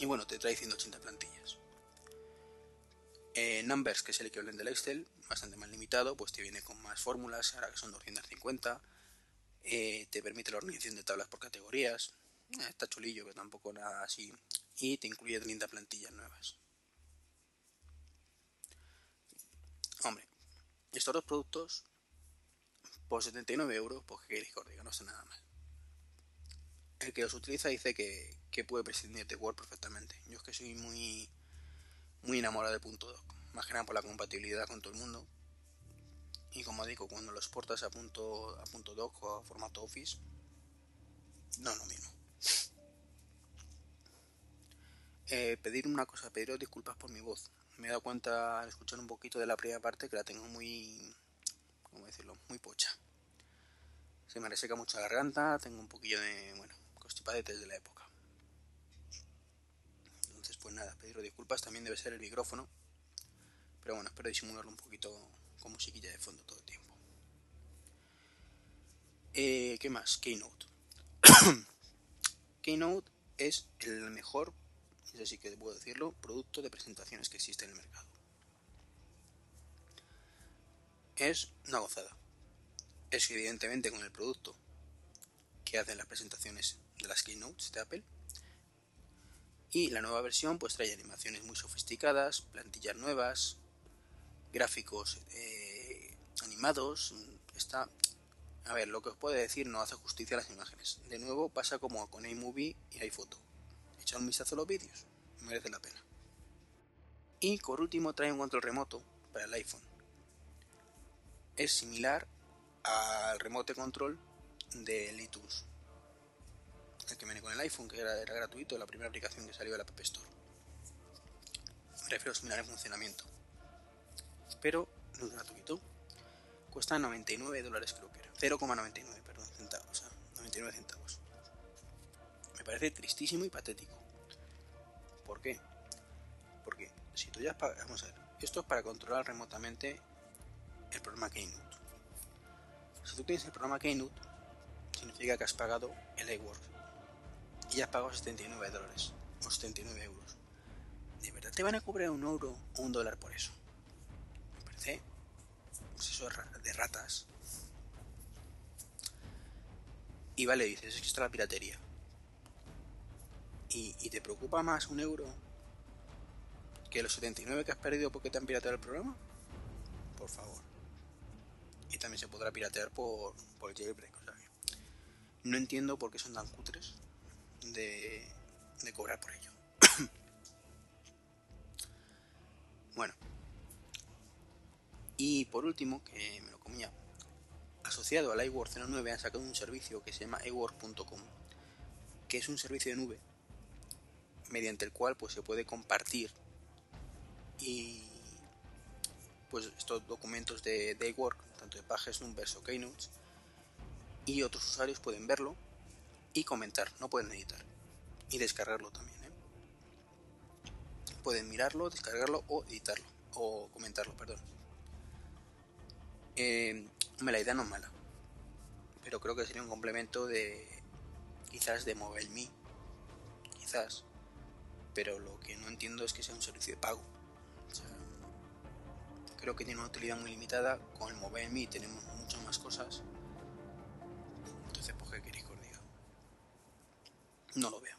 Y bueno, te trae 180 plantillas. Eh, Numbers, que es el equivalente del Excel, bastante más limitado, pues te viene con más fórmulas, ahora que son 250. Eh, te permite la organización de tablas por categorías. Eh, está chulillo, que tampoco nada así. Y te incluye 30 plantillas nuevas. Hombre, estos dos productos, por 79 euros, pues que queréis no está nada mal. El que los utiliza dice que, puede prescindir de Word perfectamente. Yo es que soy muy, muy enamorado de punto .doc, más que nada por la compatibilidad con todo el mundo. Y como digo, cuando lo exportas a punto, a punto .doc o a formato Office, no es lo mismo. Eh, pedir una cosa, pediros disculpas por mi voz. Me he dado cuenta al escuchar un poquito de la primera parte que la tengo muy, ¿cómo decirlo? Muy pocha. Se me reseca mucho la garganta, tengo un poquillo de, bueno, constipadetes de la época. Entonces, pues nada, pediros disculpas. También debe ser el micrófono. Pero bueno, espero disimularlo un poquito con musiquilla de fondo todo el tiempo. Eh, ¿Qué más? Keynote. Keynote es el mejor, es así que puedo decirlo, producto de presentaciones que existe en el mercado. Es una gozada. Es evidentemente con el producto que hacen las presentaciones de las keynotes de Apple. Y la nueva versión pues trae animaciones muy sofisticadas, plantillas nuevas, gráficos eh, animados. Está a ver, lo que os puedo decir no hace justicia a las imágenes. De nuevo pasa como con iMovie y iPhoto. Echad un vistazo a los vídeos, merece la pena. Y por último trae un control remoto para el iPhone. Es similar al remote control del iTunes. El que viene con el iPhone, que era, era gratuito, la primera aplicación que salió de la App Store. Me refiero a similar en funcionamiento. Pero no es gratuito. Cuesta 99 dólares creo que 0,99, perdón, centavos, o sea, 99 centavos. Me parece tristísimo y patético. ¿Por qué? Porque si tú ya vamos a ver, esto es para controlar remotamente el programa Keynote. Si tú tienes el programa Keynote, significa que has pagado el iWork y has pagado 79 dólares o 79 euros. ¿De verdad te van a cobrar un euro o un dólar por eso? Me parece pues eso de ratas. Y vale, dices, es que está la piratería. ¿Y, te preocupa más un euro que los 79 que has perdido porque te han pirateado el programa? Por favor. Y también se podrá piratear por, por jailbreak. O sea, no entiendo por qué son tan cutres de, de cobrar por ello. Y por último, que me lo comía asociado al iWork 09 han sacado un servicio que se llama iWork.com, que es un servicio de nube mediante el cual pues se puede compartir y pues estos documentos de, de iWork, tanto de pages, numbers o keynotes, y otros usuarios pueden verlo y comentar, no pueden editar y descargarlo también. ¿eh? Pueden mirarlo, descargarlo o editarlo o comentarlo, perdón. Eh, la idea no es mala, pero creo que sería un complemento de quizás de MobileMe, quizás, pero lo que no entiendo es que sea un servicio de pago. creo que tiene una utilidad muy limitada. Con el MobileMe tenemos muchas más cosas. Entonces, ¿por qué queréis que os diga? No lo veo.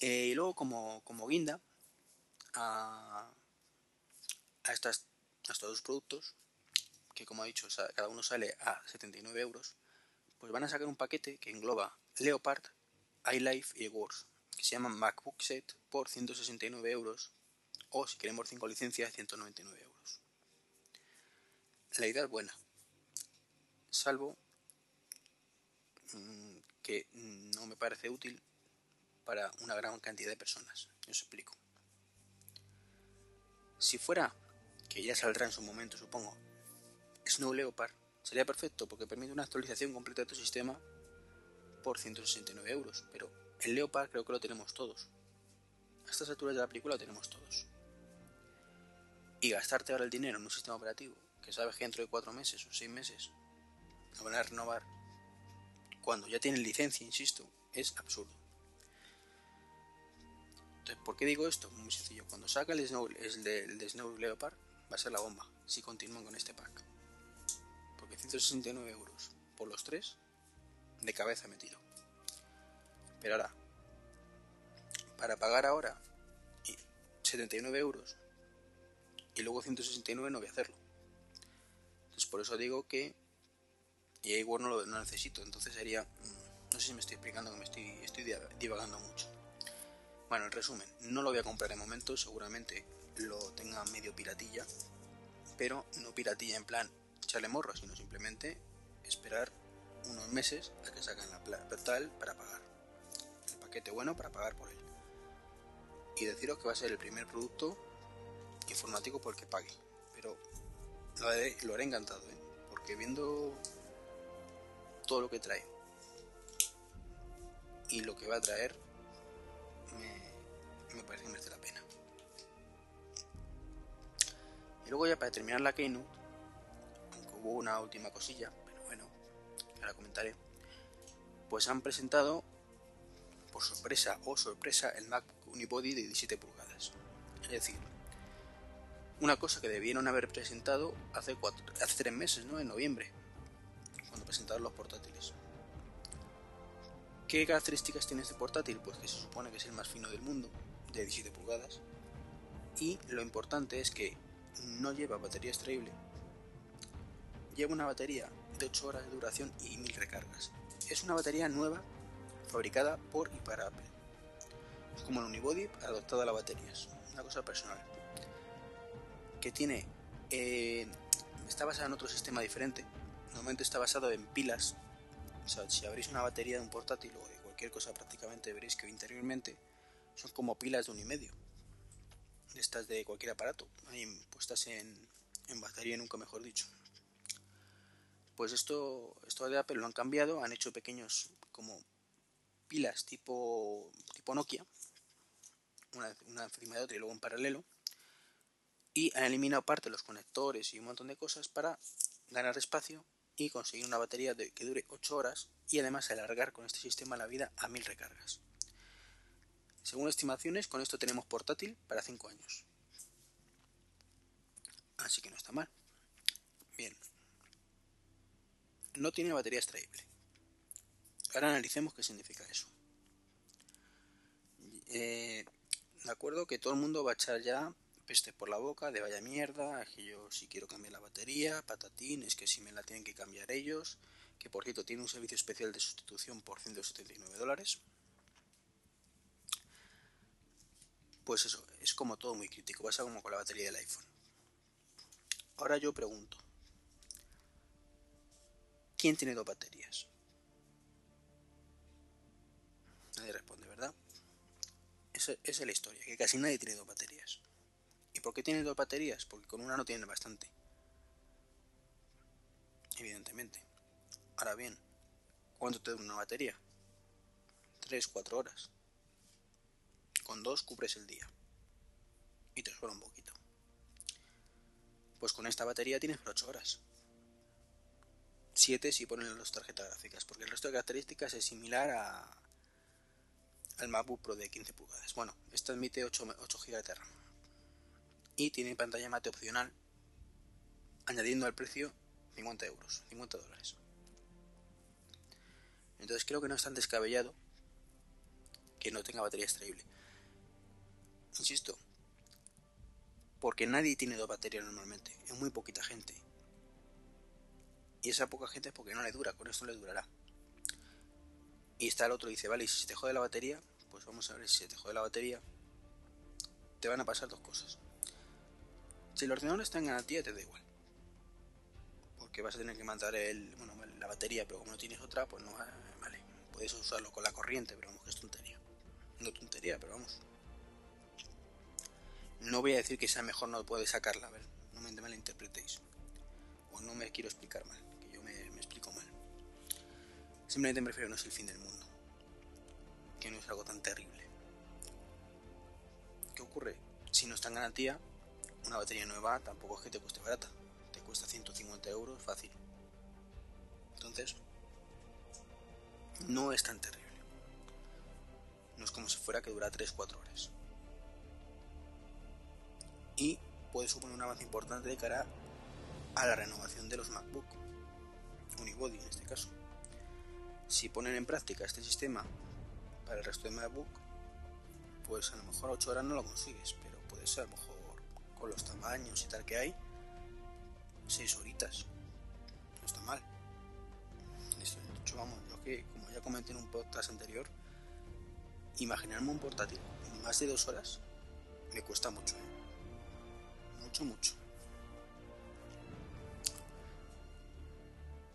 Eh, y luego, como, como guinda a, estas, a estos dos productos, que como he dicho, cada uno sale a 79 euros, pues van a sacar un paquete que engloba Leopard, iLife y Wars, que se llama MacBook Set por 169 euros, o si queremos 5 licencias, 199 euros. La idea es buena, salvo mm, que no me parece útil para una gran cantidad de personas. Os explico. Si fuera, que ya saldrá en su momento, supongo, Snow Leopard sería perfecto porque permite una actualización completa de tu sistema por 169 euros, pero el Leopard creo que lo tenemos todos. A estas alturas de la película lo tenemos todos. Y gastarte ahora el dinero en un sistema operativo que sabes que dentro de 4 meses o 6 meses lo van a renovar cuando ya tienen licencia, insisto, es absurdo. Entonces, ¿por qué digo esto? Muy sencillo. Cuando saca el, Snow, el de Snow Leopard va a ser la bomba si continúan con este pack. 169 euros por los tres, de cabeza metido. Pero ahora, para pagar ahora 79 euros y luego 169 no voy a hacerlo. Entonces por eso digo que y igual no lo no necesito. Entonces sería, mm, no sé si me estoy explicando que me estoy, estoy divagando mucho. Bueno, en resumen, no lo voy a comprar de momento, seguramente lo tenga medio piratilla, pero no piratilla en plan echarle morro, sino simplemente esperar unos meses a que saquen la tal para pagar el paquete bueno para pagar por él. Y deciros que va a ser el primer producto informático por el que pague. Pero lo haré, lo encantado, ¿eh? porque viendo todo lo que trae y lo que va a traer, me, me parece que merece la pena. Luego ya para terminar la Keynote, hubo una última cosilla, pero bueno, ahora comentaré, pues han presentado, por sorpresa o sorpresa, el Mac Unibody de 17 pulgadas. Es decir, una cosa que debieron haber presentado hace, cuatro, hace tres meses, ¿no? En noviembre, cuando presentaron los portátiles. ¿Qué características tiene este portátil? Pues que se supone que es el más fino del mundo, de 17 pulgadas. Y lo importante es que no lleva batería extraíble. Lleva una batería de 8 horas de duración y 1000 recargas. Es una batería nueva, fabricada por y para Apple. Es como el Unibody adaptado a las baterías. Una cosa personal. Que tiene... Eh, está basada en otro sistema diferente. Normalmente está basado en pilas o sea, si abrís una batería de un portátil o de cualquier cosa prácticamente veréis que interiormente son como pilas de un y medio. De estas de cualquier aparato, ahí puestas en, en batería nunca mejor dicho. Pues esto, esto de Apple lo han cambiado, han hecho pequeños como pilas tipo, tipo Nokia, una, encima de otra y luego en paralelo, y han eliminado parte de los conectores y un montón de cosas para ganar espacio y conseguir una batería de, que dure 8 horas y además alargar con este sistema la vida a 1000 recargas. Según estimaciones, con esto tenemos portátil para 5 años. Así que no está mal. Bien. No tiene batería extraíble. Ahora analicemos qué significa eso. Eh, de acuerdo que todo el mundo va a echar ya peste por la boca de vaya mierda, que yo si quiero cambiar la batería, patatín, es que si me la tienen que cambiar ellos, que por cierto tiene un servicio especial de sustitución por 179 dólares. Pues eso, es como todo muy crítico, pasa como con la batería del iPhone. Ahora yo pregunto, ¿quién tiene dos baterías? Nadie responde, ¿verdad? Esa, es la historia, que casi nadie tiene dos baterías. ¿Y por qué tiene dos baterías? Porque con una no tiene bastante. Evidentemente. Ahora bien, ¿cuánto te dura una batería? 3-4 horas. Con dos cubres el día. Y te sobra un poquito. Pues con esta batería tienes por 8 horas. 7 si ponen las tarjetas gráficas, porque el resto de características es similar a, al MacBook Pro de 15 pulgadas. Bueno, esta admite 8, 8 GB de RAM y tiene pantalla mate opcional, añadiendo al precio 50 euros, 50 dólares. Entonces creo que no es tan descabellado que no tenga batería extraíble. Insisto, porque nadie tiene dos baterías normalmente, es muy poquita gente. Y esa poca gente es porque no le dura, con esto le durará. Y está el otro dice, vale, y si te jode la batería, pues vamos a ver si se te jode la batería, te van a pasar dos cosas. Si el ordenador está en garantía, te da igual. Porque vas a tener que mandar el, bueno, la batería, pero como no tienes otra, pues no, vale. Puedes usarlo con la corriente, pero vamos, que es tontería. No tontería, pero vamos. No voy a decir que sea mejor, no puedes sacarla, a ver, no me malinterpretéis. O no me quiero explicar mal, que yo me, me explico mal. Simplemente prefiero no es el fin del mundo. Que no es algo tan terrible. ¿Qué ocurre? Si no está en garantía, una batería nueva tampoco es que te cueste barata, te cuesta 150 euros fácil. Entonces, no es tan terrible. No es como si fuera que dura 3-4 horas. Y puede suponer un avance importante de cara a la renovación de los MacBook, Unibody en este caso. Si ponen en práctica este sistema para el resto de MacBook, pues a lo mejor a 8 horas no lo consigues, pero puede ser a lo mejor con los tamaños y tal que hay, 6 horitas. No está mal. De hecho, vamos, yo que, como ya comenté en un podcast anterior, imaginarme un portátil en más de 2 horas me cuesta mucho, ¿eh? Mucho, mucho.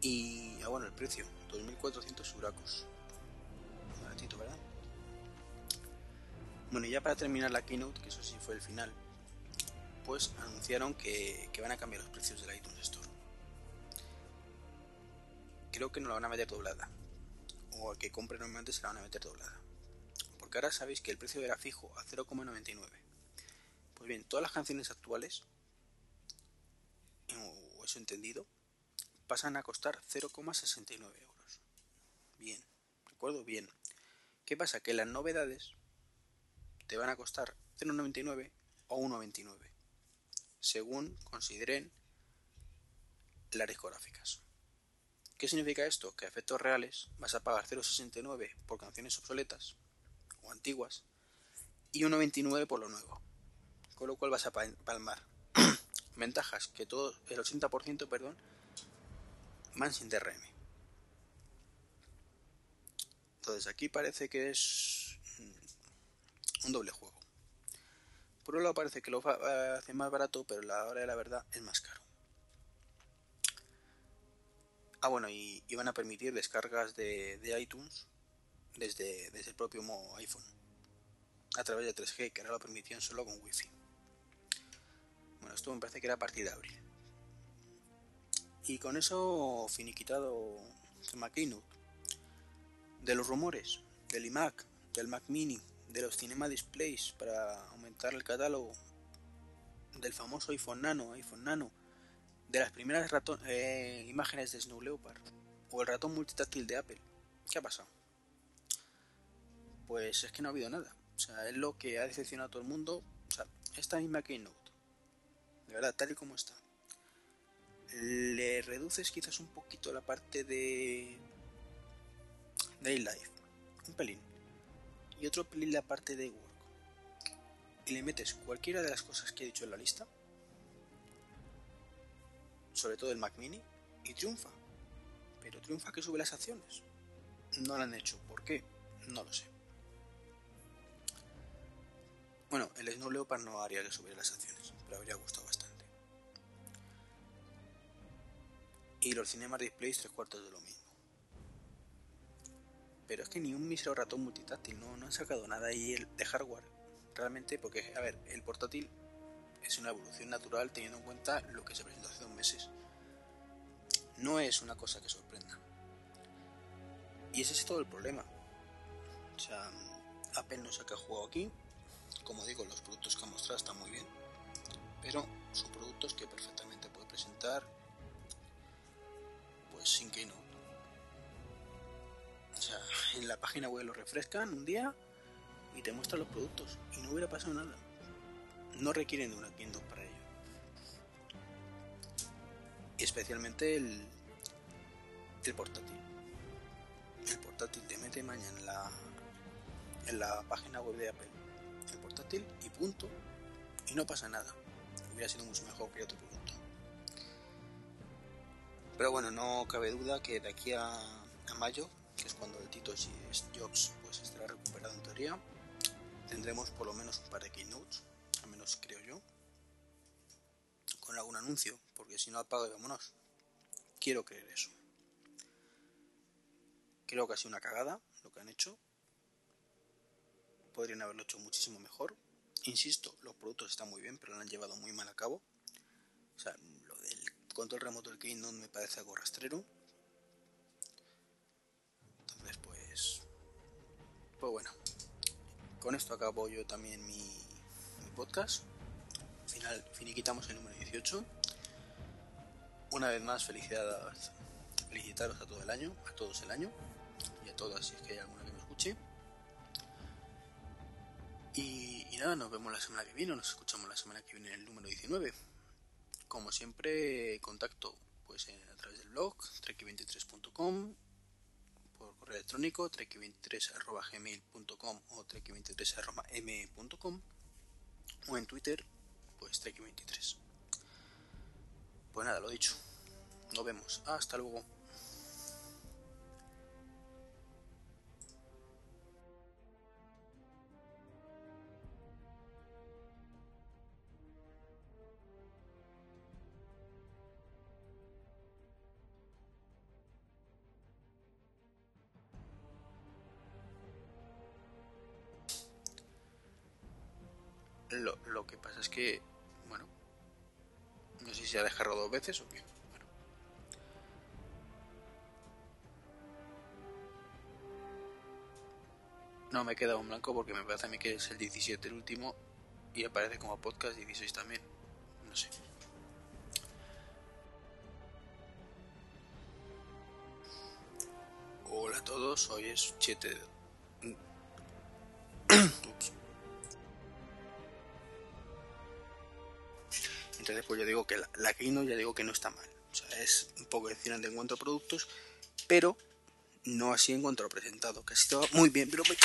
Y, ah, bueno, el precio, 2.400 huracos. Baratito, ¿verdad? Bueno, y ya para terminar la keynote, que eso sí fue el final, pues anunciaron que, que van a cambiar los precios del iTunes Store. Creo que no la van a meter doblada. O al que compre normalmente se la van a meter doblada. Porque ahora sabéis que el precio era fijo a 0,99. Pues bien, todas las canciones actuales, o eso entendido, pasan a costar 0,69 euros. Bien, recuerdo bien. ¿Qué pasa? Que las novedades te van a costar 0,99 o 1,29, según consideren las discográficas. ¿Qué significa esto? Que a efectos reales vas a pagar 0,69 por canciones obsoletas o antiguas y 1,29 por lo nuevo. Con lo cual vas a palmar ventajas que todo el 80% perdón van sin DRM. Entonces aquí parece que es un doble juego. Por un lado parece que lo hace más barato, pero la hora de la verdad es más caro. Ah, bueno, y, van a permitir descargas de, iTunes desde, desde, el propio iPhone a través de 3G, que ahora lo permitían solo con Wi-Fi. Bueno, esto me parece que era a partir de abril. Y con eso finiquitado el Keynote. De los rumores del iMac, del Mac Mini, de los Cinema Displays para aumentar el catálogo, del famoso iPhone Nano, iPhone Nano, de las primeras eh, imágenes de Snow Leopard o el ratón multitáctil de Apple. ¿Qué ha pasado? Pues es que no ha habido nada. O sea, es lo que ha decepcionado a todo el mundo. O sea, esta misma Keynote, de verdad, tal y como está, le reduces quizás un poquito la parte de Life, un pelín, y otro pelín la parte de Work, y le metes cualquiera de las cosas que he dicho en la lista, sobre todo el Mac Mini, y triunfa. Pero triunfa que sube las acciones. No lo han hecho. ¿Por qué? No lo sé. Bueno, el Snow Leopard no haría que subiera las acciones, pero habría gustado Y los Cinema Displays tres cuartos de lo mismo. Pero es que ni un mísero ratón multitáctil, no, no han sacado nada ahí de hardware. Realmente, porque, a ver, el portátil es una evolución natural teniendo en cuenta lo que se presentó hace dos meses. No es una cosa que sorprenda. Y ese es todo el problema. O sea, Apple no saca juego aquí. Como digo, los productos que ha mostrado están muy bien. Pero son productos que perfectamente puede presentar pues sin que no. O sea, en la página web lo refrescan un día y te muestran los productos y no hubiera pasado nada no requieren de una Kingdom para ello. Y especialmente el, el portátil. El portátil te mete mañana en la, en la página web de Apple. El portátil y punto. Y no pasa nada. Hubiera sido mucho mejor que otro producto. Pero bueno, no cabe duda que de aquí a, mayo, que es cuando el Tito Jobs pues estará recuperado en teoría, tendremos por lo menos un par de keynotes creo yo, con algún anuncio, porque si no apago y vámonos. Quiero creer eso. Creo que ha sido una cagada lo que han hecho. Podrían haberlo hecho muchísimo mejor. Insisto, los productos están muy bien, pero lo han llevado muy mal a cabo. O sea, lo del control remoto del Keynote me parece algo rastrero. Entonces, pues. Pues bueno. Con esto acabo yo también mi podcast. Final, finiquitamos el número 18. Una vez más, felicidades, felicitaros a todo el año, a todos el año y a todas si es que hay alguna que me escuche. Y, nada, nos vemos la semana que viene, nos escuchamos la semana que viene en el número 19. Como siempre, contacto pues a través del blog, trek23.com, por correo electrónico, trek23.gmail.com o trek23.m.com o en Twitter, pues Trek23. Pues nada, lo dicho. Nos vemos. Hasta luego. Que bueno, no sé si ha dejado dos veces o qué. Bueno. No me he quedado en blanco porque me parece a mí que es el 17 el último y aparece como podcast 16 también. No sé. Hola a todos, hoy es 7 de... Entonces pues yo digo que la, la Keynote ya digo que no está mal. O sea, es un poco decepcionante en cuanto a productos, pero no así en cuanto a lo presentado, que ha estado muy bien, pero me.